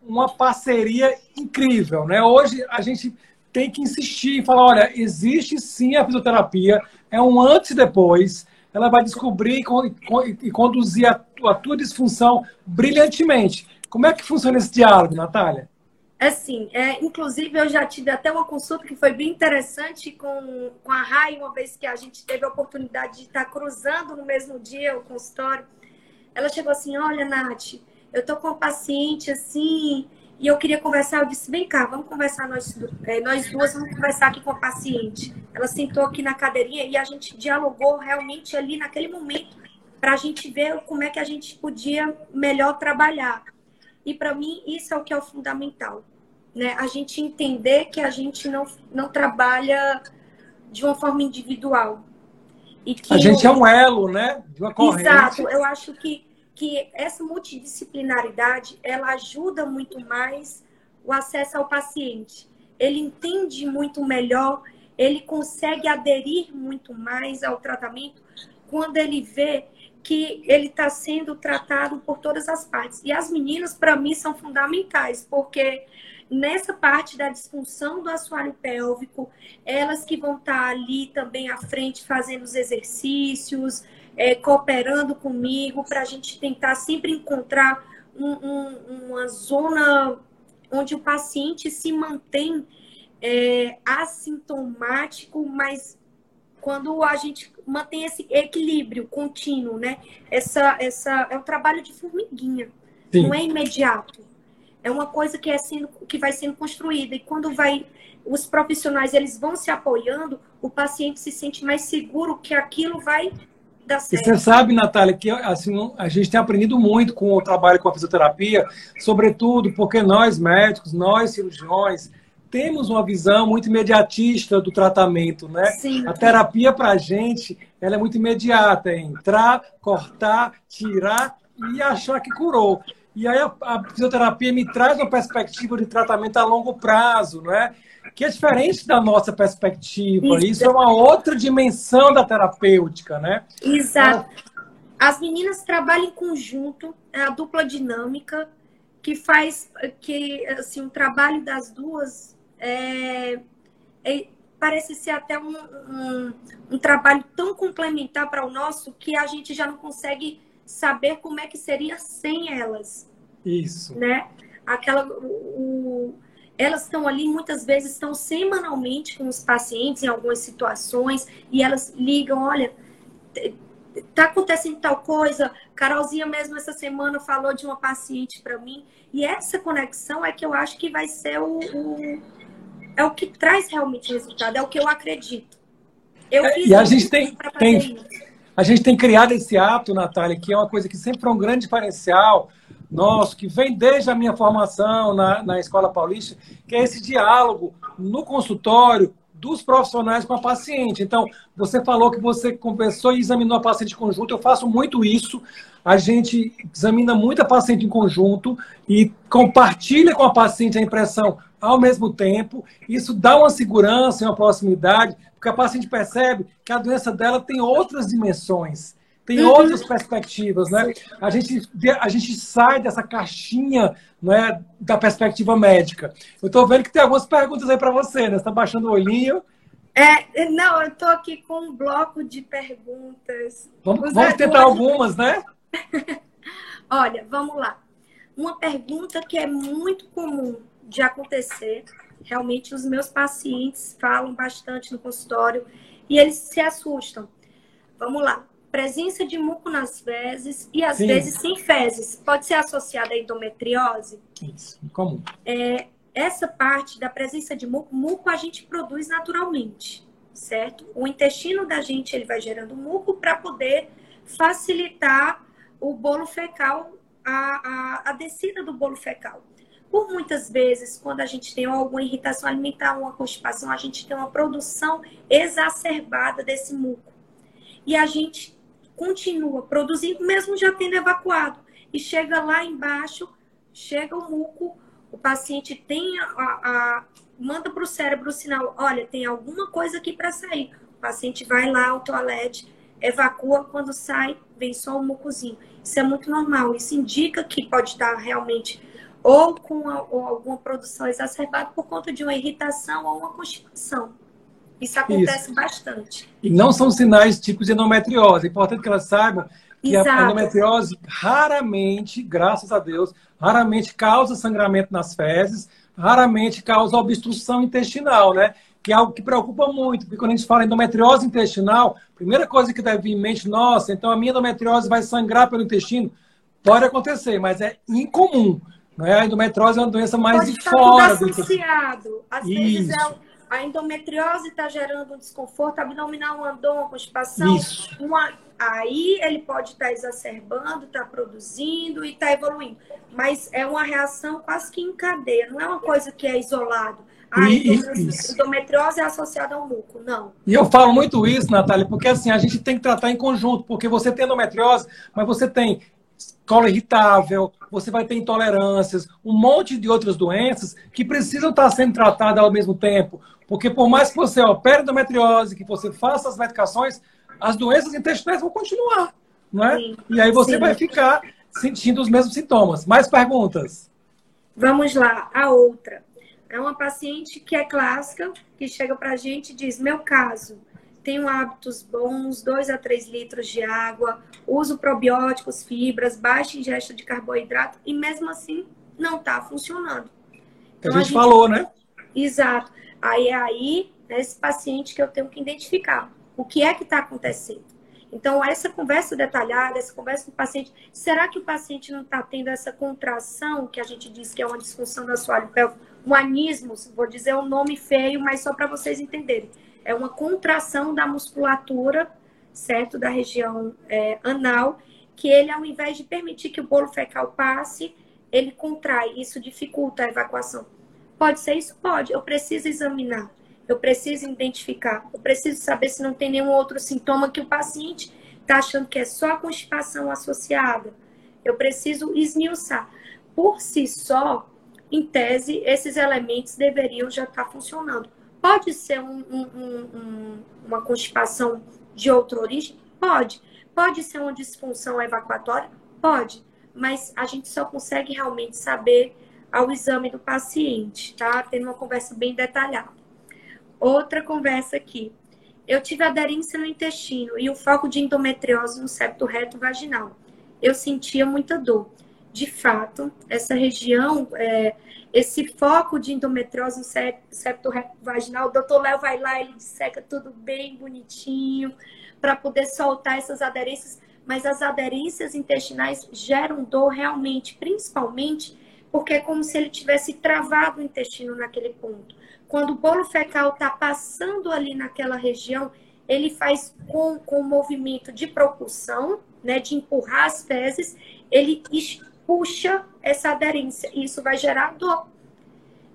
Speaker 1: uma parceria incrível. Né? Hoje a gente tem que insistir e falar: olha, existe sim a fisioterapia, é um antes e depois. Ela vai descobrir e, conduzir a, a tua disfunção brilhantemente. Como é que funciona esse diálogo, Natália?
Speaker 2: Assim, é, inclusive eu já tive até uma consulta que foi bem interessante com, com a Rai, uma vez que a gente teve a oportunidade de estar cruzando no mesmo dia o consultório. Ela chegou assim: Olha, Nath, eu tô com uma paciente assim, e eu queria conversar, eu disse, vem cá, vamos conversar nós, é, nós duas, vamos conversar aqui com a paciente. Ela sentou aqui na cadeirinha e a gente dialogou realmente ali naquele momento para a gente ver como é que a gente podia melhor trabalhar. E para mim isso é o que é o fundamental, né? A gente entender que a gente não, não trabalha de uma forma individual.
Speaker 1: E que a gente é um elo, né?
Speaker 2: De uma corrente. Exato. Eu acho que que essa multidisciplinaridade ela ajuda muito mais o acesso ao paciente. Ele entende muito melhor, ele consegue aderir muito mais ao tratamento quando ele vê que ele está sendo tratado por todas as partes. E as meninas, para mim, são fundamentais, porque nessa parte da disfunção do assoalho pélvico, elas que vão estar tá ali também à frente fazendo os exercícios, é, cooperando comigo para a gente tentar sempre encontrar um, um, uma zona onde o paciente se mantém é, assintomático, mas quando a gente mantém esse equilíbrio contínuo, né? Essa, essa é um trabalho de formiguinha, Sim. não é imediato. É uma coisa que é sendo, que vai sendo construída e quando vai os profissionais eles vão se apoiando, o paciente se sente mais seguro que aquilo vai
Speaker 1: e você sabe, Natália, que assim, a gente tem aprendido muito com o trabalho com a fisioterapia, sobretudo porque nós médicos, nós cirurgiões, temos uma visão muito imediatista do tratamento, né? Sim. A terapia para a gente, ela é muito imediata, é entrar, cortar, tirar e achar que curou. E aí a, a fisioterapia me traz uma perspectiva de tratamento a longo prazo, não é? que é diferente da nossa perspectiva. Isso, Isso é uma outra dimensão da terapêutica, né?
Speaker 2: Exato. As meninas trabalham em conjunto, é a dupla dinâmica, que faz que assim, o trabalho das duas é, é, parece ser até um, um, um trabalho tão complementar para o nosso que a gente já não consegue saber como é que seria sem elas.
Speaker 1: Isso.
Speaker 2: Né? Aquela, o, elas estão ali, muitas vezes estão semanalmente com os pacientes em algumas situações e elas ligam, olha, tá acontecendo tal coisa. Carolzinha mesmo essa semana falou de uma paciente para mim e essa conexão é que eu acho que vai ser o, o é o que traz realmente resultado, é o que eu acredito.
Speaker 1: Eu é, e a gente tem, tem a gente tem criado esse ato, Natália, que é uma coisa que sempre foi um grande diferencial nosso, que vem desde a minha formação na, na Escola Paulista, que é esse diálogo no consultório dos profissionais com a paciente. Então, você falou que você conversou e examinou a paciente conjunto. Eu faço muito isso. A gente examina muito a paciente em conjunto e compartilha com a paciente a impressão ao mesmo tempo. Isso dá uma segurança e uma proximidade, porque a paciente percebe que a doença dela tem outras dimensões tem uhum. outras perspectivas, né? A gente, a gente sai dessa caixinha né, da perspectiva médica. Eu estou vendo que tem algumas perguntas aí para você, né? Você está baixando o olhinho.
Speaker 2: É, não, eu estou aqui com um bloco de perguntas.
Speaker 1: Vamos, vamos tentar algumas, né? [laughs]
Speaker 2: Olha, vamos lá. Uma pergunta que é muito comum de acontecer, realmente os meus pacientes falam bastante no consultório e eles se assustam. Vamos lá. Presença de muco nas fezes e às Sim. vezes sem fezes. Pode ser associada à endometriose?
Speaker 1: Isso, comum.
Speaker 2: É, essa parte da presença de muco, muco a gente produz naturalmente, certo? O intestino da gente ele vai gerando muco para poder facilitar o bolo fecal, a, a, a descida do bolo fecal. Por muitas vezes, quando a gente tem alguma irritação alimentar, uma constipação, a gente tem uma produção exacerbada desse muco. E a gente continua produzindo, mesmo já tendo evacuado. E chega lá embaixo, chega o muco o paciente tem a, a manda para o cérebro o sinal, olha, tem alguma coisa aqui para sair. O paciente vai lá ao toalete, evacua, quando sai, vem só um mucozinho. Isso é muito normal. Isso indica que pode estar realmente ou com a, ou alguma produção exacerbada por conta de uma irritação ou uma constipação. Isso acontece Isso. bastante.
Speaker 1: E não são sinais típicos de endometriose. É importante que elas saibam que Exato. a endometriose raramente, graças a Deus, raramente causa sangramento nas fezes, raramente causa obstrução intestinal, né? Que é algo que preocupa muito, porque quando a gente fala endometriose intestinal, a primeira coisa que deve vir em mente, nossa, então a minha endometriose vai sangrar pelo intestino. Pode acontecer, mas é incomum. Não é? A endometriose é uma doença mais Pode de fora
Speaker 2: do associado. Às vezes é a endometriose está gerando um desconforto abdominal, uma dor, uma constipação, Isso. uma aí ele pode estar tá exacerbando, estar tá produzindo e estar tá evoluindo. Mas é uma reação quase que em cadeia, não é uma coisa que é isolado. Ah, e, endometriose é associada ao muco, não.
Speaker 1: E eu falo muito isso, Natália, porque assim, a gente tem que tratar em conjunto, porque você tem endometriose, mas você tem colo irritável, você vai ter intolerâncias, um monte de outras doenças que precisam estar sendo tratadas ao mesmo tempo. Porque por mais que você opere endometriose, que você faça as medicações, as doenças intestinais vão continuar, né? Sim, e aí você sim. vai ficar sentindo os mesmos sintomas. Mais perguntas?
Speaker 2: Vamos lá, a outra. É uma paciente que é clássica, que chega para a gente e diz: Meu caso, tenho hábitos bons, 2 a 3 litros de água, uso probióticos, fibras, baixa ingesta de carboidrato e mesmo assim não está funcionando.
Speaker 1: Então, a, gente a gente falou, né?
Speaker 2: Exato. Aí é aí, nesse paciente que eu tenho que identificar o que é que está acontecendo. Então, essa conversa detalhada, essa conversa com o paciente, será que o paciente não está tendo essa contração, que a gente diz que é uma disfunção do assoalho pélvico, um anismo, vou dizer um nome feio, mas só para vocês entenderem. É uma contração da musculatura, certo? Da região é, anal, que ele, ao invés de permitir que o bolo fecal passe, ele contrai. Isso dificulta a evacuação. Pode ser isso? Pode. Eu preciso examinar. Eu preciso identificar, eu preciso saber se não tem nenhum outro sintoma que o paciente está achando que é só a constipação associada. Eu preciso esmiuçar. Por si só, em tese, esses elementos deveriam já estar tá funcionando. Pode ser um, um, um, uma constipação de outra origem? Pode. Pode ser uma disfunção evacuatória? Pode. Mas a gente só consegue realmente saber ao exame do paciente, tá? Tendo uma conversa bem detalhada. Outra conversa aqui. Eu tive aderência no intestino e o foco de endometriose no septo reto vaginal. Eu sentia muita dor. De fato, essa região, é, esse foco de endometriose no septo reto vaginal, o doutor Léo vai lá, ele disseca tudo bem bonitinho para poder soltar essas aderências, mas as aderências intestinais geram dor realmente, principalmente porque é como se ele tivesse travado o intestino naquele ponto. Quando o bolo fecal está passando ali naquela região, ele faz com, com o movimento de propulsão, né, de empurrar as fezes, ele puxa essa aderência e isso vai gerar dor.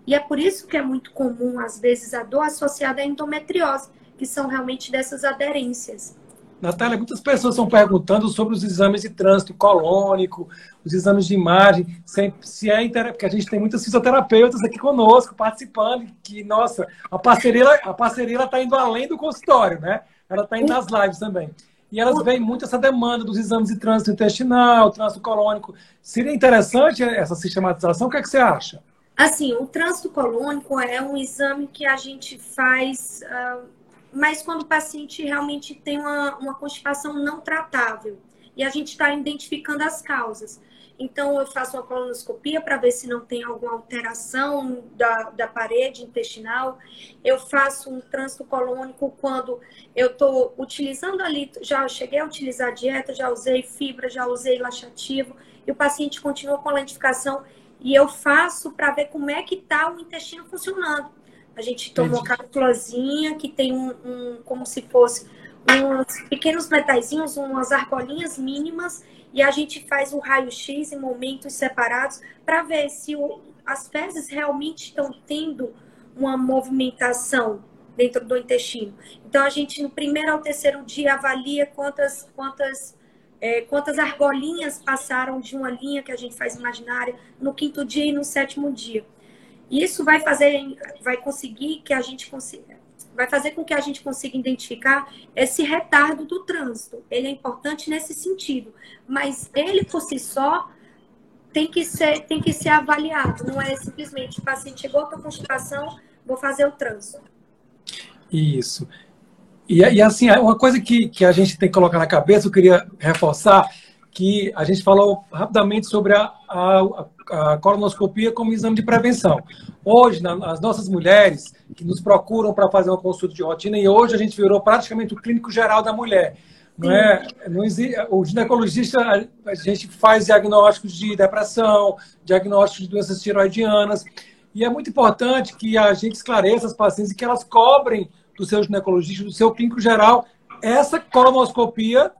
Speaker 2: E é por isso que é muito comum, às vezes, a dor associada à endometriose, que são realmente dessas aderências.
Speaker 1: Natália, muitas pessoas estão perguntando sobre os exames de trânsito colônico, os exames de imagem, se, se é interessante, porque a gente tem muitas fisioterapeutas aqui conosco, participando, que, nossa, a parceria a parceria está indo além do consultório, né? Ela está indo nas lives também. E elas veem muito essa demanda dos exames de trânsito intestinal, trânsito colônico. Seria interessante essa sistematização? O que, é que você acha?
Speaker 2: Assim, o trânsito colônico é um exame que a gente faz... Uh mas quando o paciente realmente tem uma, uma constipação não tratável. E a gente está identificando as causas. Então, eu faço uma colonoscopia para ver se não tem alguma alteração da, da parede intestinal. Eu faço um trânsito colônico quando eu estou utilizando ali, já cheguei a utilizar dieta, já usei fibra, já usei laxativo, e o paciente continua com a lentificação. E eu faço para ver como é que está o intestino funcionando. A gente toma uma cápsulazinha que tem um, um como se fosse uns pequenos metalzinhos, umas argolinhas mínimas e a gente faz o raio-x em momentos separados para ver se o, as fezes realmente estão tendo uma movimentação dentro do intestino. Então, a gente, no primeiro ao terceiro dia, avalia quantas, quantas, é, quantas argolinhas passaram de uma linha que a gente faz imaginária no quinto dia e no sétimo dia. Isso vai fazer, vai conseguir que a gente consiga, vai fazer com que a gente consiga identificar esse retardo do trânsito. Ele é importante nesse sentido, mas ele por si só tem que ser, tem que ser avaliado. Não é simplesmente o paciente chegou com constipação, vou fazer o trânsito.
Speaker 1: Isso. E, e assim, uma coisa que, que a gente tem que colocar na cabeça, eu queria reforçar, que a gente falou rapidamente sobre a, a, a colonoscopia como exame de prevenção. Hoje, na, as nossas mulheres que nos procuram para fazer uma consulta de rotina, e hoje a gente virou praticamente o clínico geral da mulher. Não é, não existe, o ginecologista, a gente faz diagnósticos de depressão, diagnósticos de doenças tiroidianas, e é muito importante que a gente esclareça as pacientes e que elas cobrem do seu ginecologista, do seu clínico geral, essa colonoscopia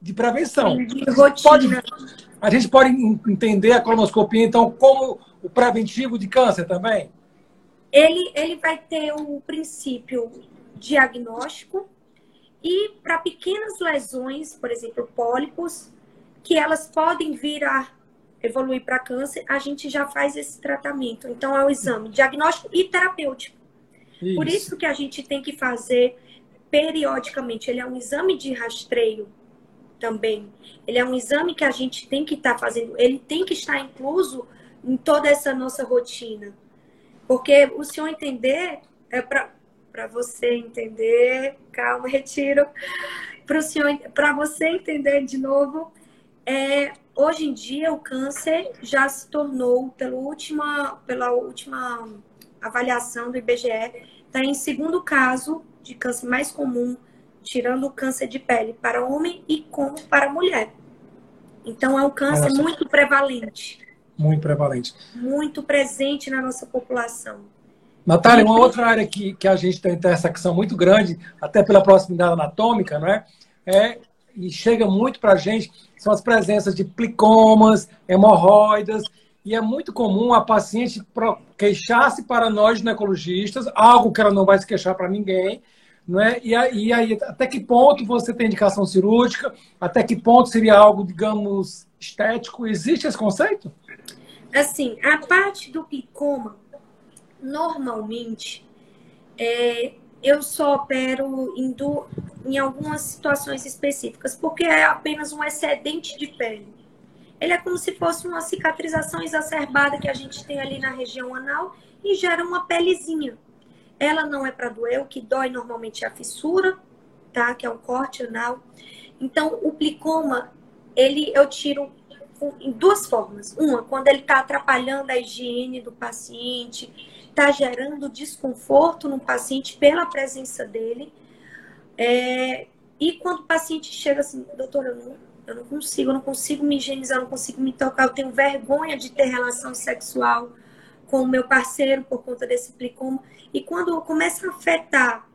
Speaker 1: de prevenção. De pode, a gente pode entender a colonoscopia, então, como o preventivo de câncer também?
Speaker 2: Ele, ele vai ter um princípio diagnóstico e para pequenas lesões, por exemplo, pólipos, que elas podem vir a evoluir para câncer, a gente já faz esse tratamento. Então, é o exame diagnóstico e terapêutico. Isso. Por isso que a gente tem que fazer periodicamente. Ele é um exame de rastreio também. Ele é um exame que a gente tem que estar tá fazendo, ele tem que estar incluso em toda essa nossa rotina. Porque o senhor entender, é para você entender, calma, [laughs] retiro. Para você entender de novo, é, hoje em dia o câncer já se tornou, pela última, pela última avaliação do IBGE, está em segundo caso de câncer mais comum tirando o câncer de pele para homem e como para mulher. Então é um câncer nossa. muito prevalente.
Speaker 1: Muito prevalente.
Speaker 2: Muito presente na nossa população.
Speaker 1: Natália, uma outra área que, que a gente tem intersecção muito grande, até pela proximidade anatômica, não é? é e chega muito para a gente, são as presenças de plicomas, hemorroidas, e é muito comum a paciente queixar-se para nós ginecologistas, algo que ela não vai se queixar para ninguém, é? E aí, e aí, até que ponto você tem indicação cirúrgica? Até que ponto seria algo, digamos, estético? Existe esse conceito?
Speaker 2: Assim, a parte do picoma, normalmente, é, eu só opero em, do, em algumas situações específicas, porque é apenas um excedente de pele. Ele é como se fosse uma cicatrização exacerbada que a gente tem ali na região anal e gera uma pelezinha. Ela não é para doer, o que dói normalmente é a fissura, tá? Que é um corte anal. Então, o plicoma, ele eu tiro em duas formas. Uma, quando ele está atrapalhando a higiene do paciente, está gerando desconforto no paciente pela presença dele. É, e quando o paciente chega assim, doutora, eu não, eu não consigo, eu não consigo me higienizar, eu não consigo me tocar, eu tenho vergonha de ter relação sexual com o meu parceiro por conta desse plicoma. E quando começa a afetar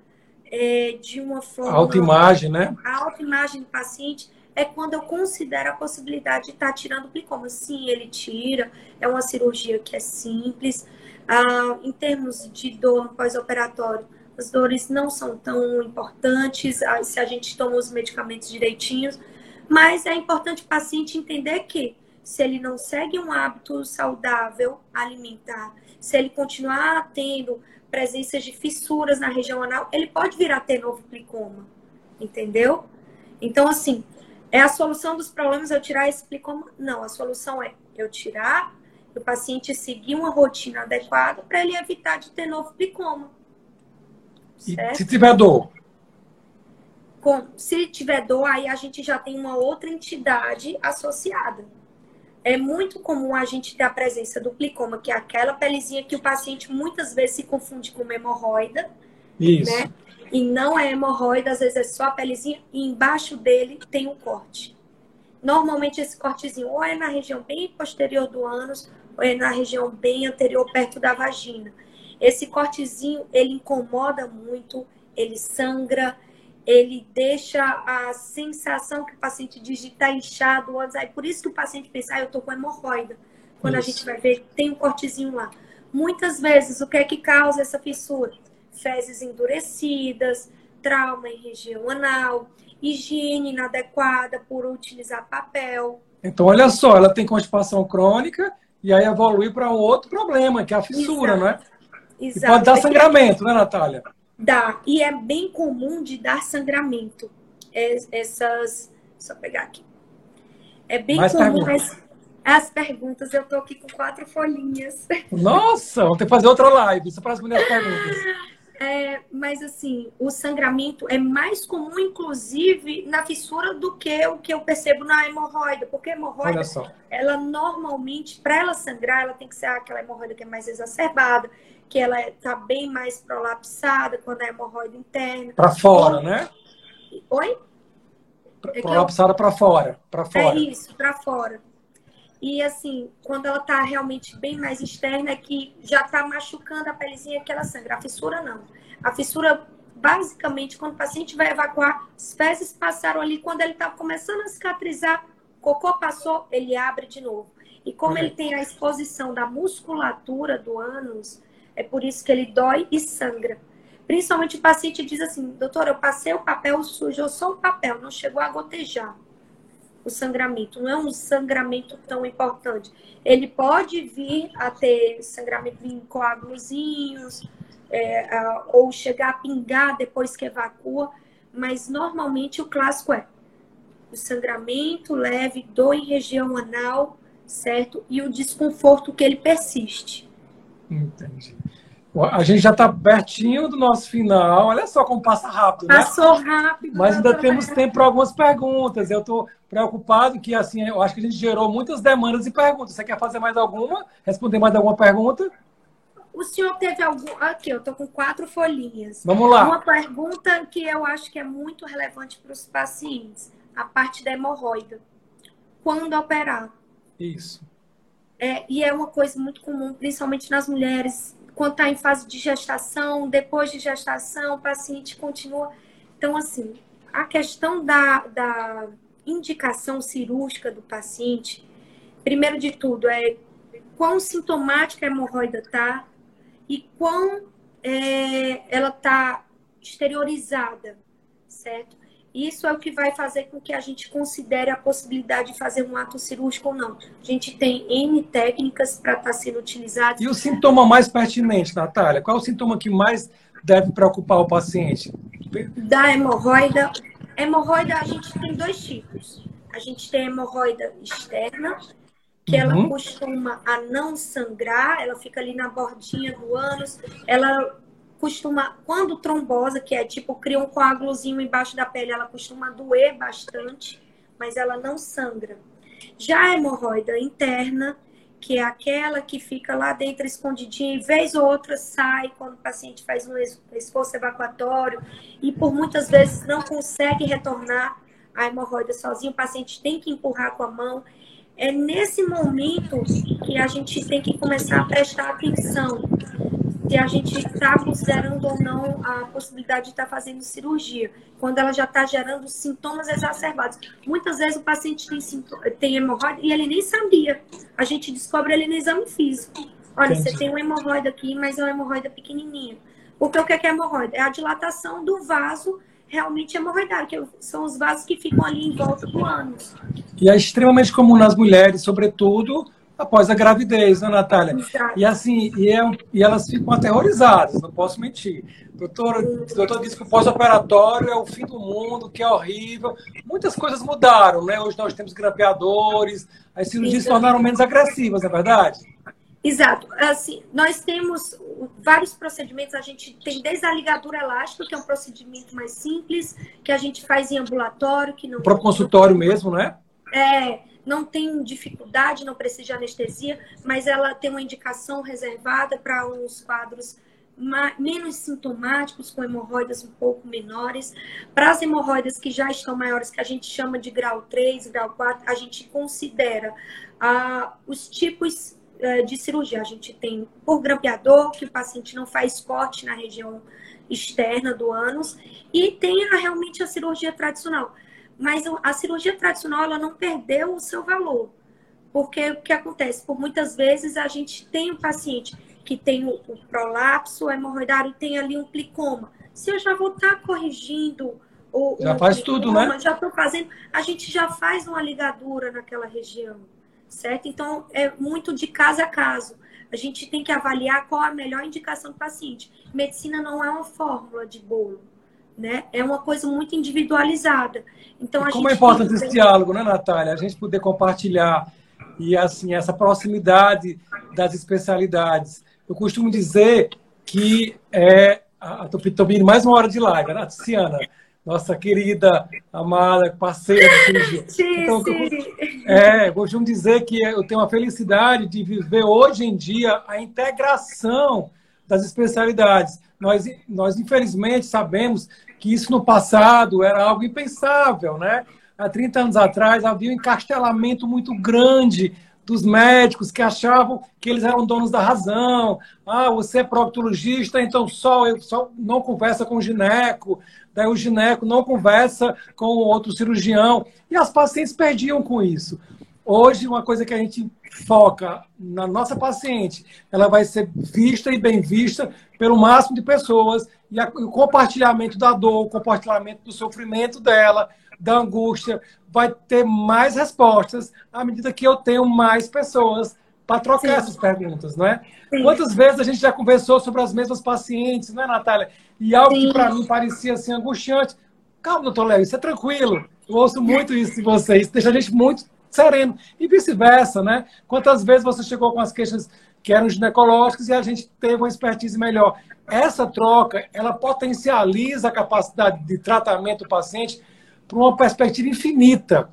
Speaker 2: é, de uma forma. A
Speaker 1: autoimagem, né?
Speaker 2: A autoimagem do paciente é quando eu considero a possibilidade de estar tá tirando o plicoma. Sim, ele tira, é uma cirurgia que é simples. Ah, em termos de dor pós-operatório, as dores não são tão importantes ah, se a gente toma os medicamentos direitinhos, mas é importante o paciente entender que se ele não segue um hábito saudável alimentar, se ele continuar tendo presença de fissuras na região anal, ele pode vir a ter novo plicoma, entendeu? Então, assim, é a solução dos problemas eu tirar esse plicoma? Não, a solução é eu tirar, o paciente seguir uma rotina adequada para ele evitar de ter novo plicoma.
Speaker 1: E se tiver dor?
Speaker 2: com, se tiver dor, aí a gente já tem uma outra entidade associada. É muito comum a gente ter a presença do plicoma, que é aquela pelezinha que o paciente muitas vezes se confunde com uma hemorroida. Isso. Né? E não é hemorroida, às vezes é só a pelezinha, e embaixo dele tem um corte. Normalmente esse cortezinho ou é na região bem posterior do ânus, ou é na região bem anterior, perto da vagina. Esse cortezinho, ele incomoda muito, ele sangra, ele deixa a sensação que o paciente estar tá inchado antes. Aí por isso que o paciente pensa, ah, eu tô com hemorroida. Quando isso. a gente vai ver, tem um cortezinho lá. Muitas vezes, o que é que causa essa fissura? Fezes endurecidas, trauma em região anal, higiene inadequada por utilizar papel.
Speaker 1: Então, olha só, ela tem constipação crônica e aí evolui para um outro problema, que é a fissura, Exato. não é? Exato. E pode dar sangramento, né, Natália?
Speaker 2: Dá. E é bem comum de dar sangramento. Essas. Só pegar aqui. É bem Mais comum as, as, perguntas. Eu tô aqui com quatro folhinhas. [laughs]
Speaker 1: Nossa, vamos ter que fazer outra live só para as mulheres perguntas.
Speaker 2: É, mas assim, o sangramento é mais comum, inclusive, na fissura do que o que eu percebo na hemorroida. Porque a hemorroida, ela normalmente, para ela sangrar, ela tem que ser aquela hemorroida que é mais exacerbada, que ela está bem mais prolapsada quando é hemorroida interna.
Speaker 1: Para fora, Ou... né?
Speaker 2: Oi?
Speaker 1: É prolapsada eu... para fora, para fora.
Speaker 2: É isso, para fora. E assim, quando ela está realmente bem mais externa, é que já está machucando a pelezinha que ela sangra. A fissura não. A fissura, basicamente, quando o paciente vai evacuar, as fezes passaram ali, quando ele está começando a cicatrizar, cocô passou, ele abre de novo. E como ele tem a exposição da musculatura do ânus, é por isso que ele dói e sangra. Principalmente o paciente diz assim, doutor, eu passei o papel sujo, só o papel, não chegou a gotejar o sangramento. Não é um sangramento tão importante. Ele pode vir a ter sangramento em coágulozinhos, é, ou chegar a pingar depois que evacua, mas normalmente o clássico é o sangramento leve, dor em região anal, certo? E o desconforto que ele persiste.
Speaker 1: Entendi. A gente já está pertinho do nosso final. Olha só como passa rápido,
Speaker 2: né? Passou rápido.
Speaker 1: Mas ainda temos tempo para algumas perguntas. Eu estou preocupado que, assim, eu acho que a gente gerou muitas demandas e perguntas. Você quer fazer mais alguma? Responder mais alguma pergunta?
Speaker 2: O senhor teve algum. Aqui, eu estou com quatro folhinhas.
Speaker 1: Vamos lá.
Speaker 2: Uma pergunta que eu acho que é muito relevante para os pacientes: a parte da hemorroida. Quando operar?
Speaker 1: Isso.
Speaker 2: É, e é uma coisa muito comum, principalmente nas mulheres, quando está em fase de gestação, depois de gestação, o paciente continua. Então, assim, a questão da, da indicação cirúrgica do paciente, primeiro de tudo, é quão sintomática a hemorroida está e quão é, ela está exteriorizada, certo? Isso é o que vai fazer com que a gente considere a possibilidade de fazer um ato cirúrgico ou não. A gente tem N técnicas para estar tá sendo utilizadas.
Speaker 1: E o sintoma mais pertinente, Natália? Qual é o sintoma que mais deve preocupar o paciente?
Speaker 2: Da hemorroida. Hemorroida, a gente tem dois tipos. A gente tem a hemorroida externa, que uhum. ela costuma a não sangrar, ela fica ali na bordinha do ânus, ela costuma, quando trombosa, que é tipo, cria um coágulozinho embaixo da pele, ela costuma doer bastante, mas ela não sangra. Já a hemorroida interna, que é aquela que fica lá dentro escondidinha, e vez ou outra sai quando o paciente faz um esforço evacuatório e por muitas vezes não consegue retornar a hemorroida sozinho, o paciente tem que empurrar com a mão. É nesse momento que a gente tem que começar a prestar atenção se a gente está considerando ou não a possibilidade de estar tá fazendo cirurgia, quando ela já está gerando sintomas exacerbados. Muitas vezes o paciente tem, tem hemorroida e ele nem sabia. A gente descobre ele no exame físico. Olha, Entendi. você tem uma hemorroida aqui, mas é uma hemorroida pequenininha. Porque o que é hemorroida? É a dilatação do vaso realmente hemorroidário, que são os vasos que ficam ali em volta do ânus.
Speaker 1: E é extremamente comum nas mulheres, sobretudo, após a gravidez, né, Natália? Exato. E assim, e, é, e, elas ficam aterrorizadas, não posso mentir. O doutor, o doutor disse que o pós-operatório é o fim do mundo, que é horrível. Muitas coisas mudaram, né? Hoje nós temos grampeadores, as cirurgias se tornaram menos agressivas, não é verdade?
Speaker 2: Exato. Assim, nós temos vários procedimentos. A gente tem desde a ligadura elástica, que é um procedimento mais simples, que a gente faz em ambulatório, que não.
Speaker 1: Para consultório mesmo, né?
Speaker 2: É, não tem dificuldade, não precisa de anestesia, mas ela tem uma indicação reservada para uns quadros menos sintomáticos, com hemorroidas um pouco menores. Para as hemorroidas que já estão maiores, que a gente chama de grau 3, grau 4, a gente considera ah, os tipos eh, de cirurgia. A gente tem por grampeador, que o paciente não faz corte na região externa do ânus, e tem a, realmente a cirurgia tradicional. Mas a cirurgia tradicional ela não perdeu o seu valor. Porque o que acontece? Por muitas vezes a gente tem um paciente que tem o, o prolapso hemorroidário tem ali um plicoma. Se eu já vou estar tá corrigindo o.
Speaker 1: Já o faz plicoma, tudo, né?
Speaker 2: Já estou fazendo, a gente já faz uma ligadura naquela região, certo? Então é muito de caso a caso. A gente tem que avaliar qual a melhor indicação do paciente. Medicina não é uma fórmula de bolo. Né? É uma coisa muito individualizada. Então,
Speaker 1: e como é importante esse diálogo, né, Natália? A gente poder compartilhar e assim essa proximidade das especialidades eu costumo dizer que é. Estou pedindo mais uma hora de live, né, Tiziana? Nossa querida, amada, parceira de cirurgia. [laughs]
Speaker 2: Sim, então, sim.
Speaker 1: É, costumo dizer que eu tenho a felicidade de viver hoje em dia a integração das especialidades. Nós, nós infelizmente, sabemos que isso no passado era algo impensável, né? Há 30 anos atrás havia um encastelamento muito grande dos médicos que achavam que eles eram donos da razão. Ah, você é proctologista, então só eu só não conversa com o gineco, daí o gineco não conversa com outro cirurgião. E as pacientes perdiam com isso. Hoje, uma coisa que a gente foca na nossa paciente, ela vai ser vista e bem vista pelo máximo de pessoas, e o compartilhamento da dor, o compartilhamento do sofrimento dela, da angústia, vai ter mais respostas à medida que eu tenho mais pessoas para trocar Sim. essas perguntas, não é? Sim. Quantas vezes a gente já conversou sobre as mesmas pacientes, não é, Natália? E algo Sim. que para mim parecia assim angustiante. Calma, doutor Léo, isso é tranquilo. Eu ouço muito isso de vocês, deixa a gente muito sereno. E vice-versa, né? Quantas vezes você chegou com as queixas que eram ginecológicas e a gente teve uma expertise melhor. Essa troca, ela potencializa a capacidade de tratamento do paciente para uma perspectiva infinita.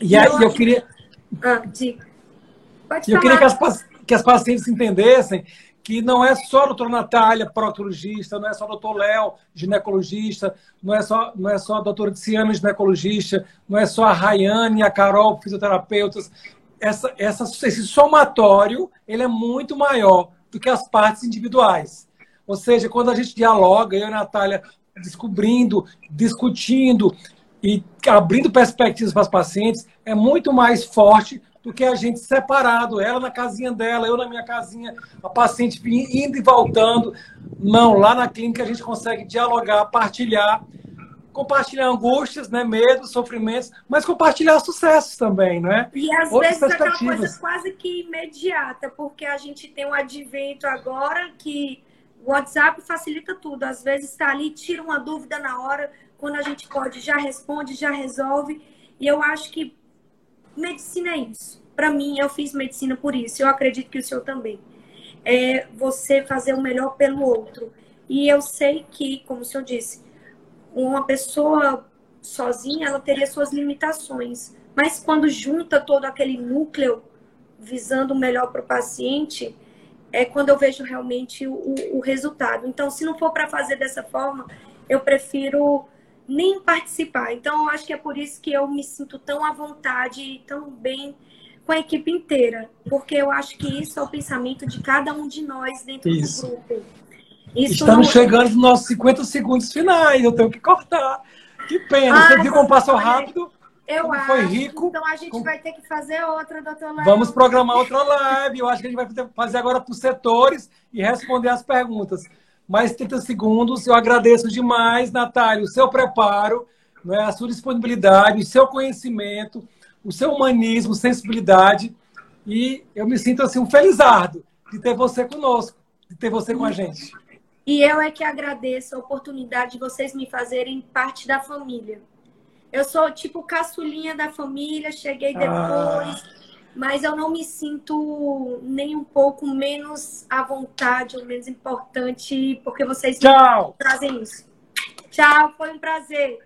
Speaker 1: E aí eu queria.
Speaker 2: Ah, de...
Speaker 1: Eu queria que as, que as pacientes entendessem que não é só doutora Natália, proctologista, não é só o doutor Léo, ginecologista, não é só, não é só a doutora Tiziana, ginecologista, não é só a Rayane e a Carol, fisioterapeutas. Essa, essa, esse somatório ele é muito maior do que as partes individuais. Ou seja, quando a gente dialoga, eu e a Natália descobrindo, discutindo, e abrindo perspectivas para as pacientes é muito mais forte do que a gente separado, ela na casinha dela, eu na minha casinha, a paciente indo e voltando. Não, lá na clínica a gente consegue dialogar, partilhar, compartilhar angústias, né, medos, sofrimentos, mas compartilhar sucessos também, né?
Speaker 2: E às Outras vezes é aquela coisa quase que imediata, porque a gente tem um advento agora que o WhatsApp facilita tudo. Às vezes está ali, tira uma dúvida na hora, quando a gente pode, já responde, já resolve. E eu acho que medicina é isso. Para mim, eu fiz medicina por isso. Eu acredito que o senhor também. É você fazer o melhor pelo outro. E eu sei que, como o senhor disse, uma pessoa sozinha, ela teria suas limitações. Mas quando junta todo aquele núcleo visando o melhor para o paciente, é quando eu vejo realmente o, o resultado. Então, se não for para fazer dessa forma, eu prefiro nem participar. Então, eu acho que é por isso que eu me sinto tão à vontade e tão bem com a equipe inteira, porque eu acho que isso é o pensamento de cada um de nós dentro isso. do grupo.
Speaker 1: Isso Estamos não... chegando nos nossos 50 segundos finais, eu tenho que cortar. Que pena, ah, você viu como passou rápido?
Speaker 2: Eu acho. Foi rico. Então a gente vai ter que fazer outra, doutor Léo.
Speaker 1: Vamos programar outra live. Eu acho que a gente vai fazer agora por setores e responder as perguntas mais 30 segundos. Eu agradeço demais, Natália, o seu preparo, né, a sua disponibilidade, o seu conhecimento, o seu humanismo, sensibilidade. E eu me sinto assim um felizardo de ter você conosco, de ter você com a gente.
Speaker 2: E eu é que agradeço a oportunidade de vocês me fazerem parte da família. Eu sou tipo caçulinha da família, cheguei ah. depois. Ah. Mas eu não me sinto nem um pouco menos à vontade ou menos importante porque vocês trazem isso. Tchau, foi um prazer.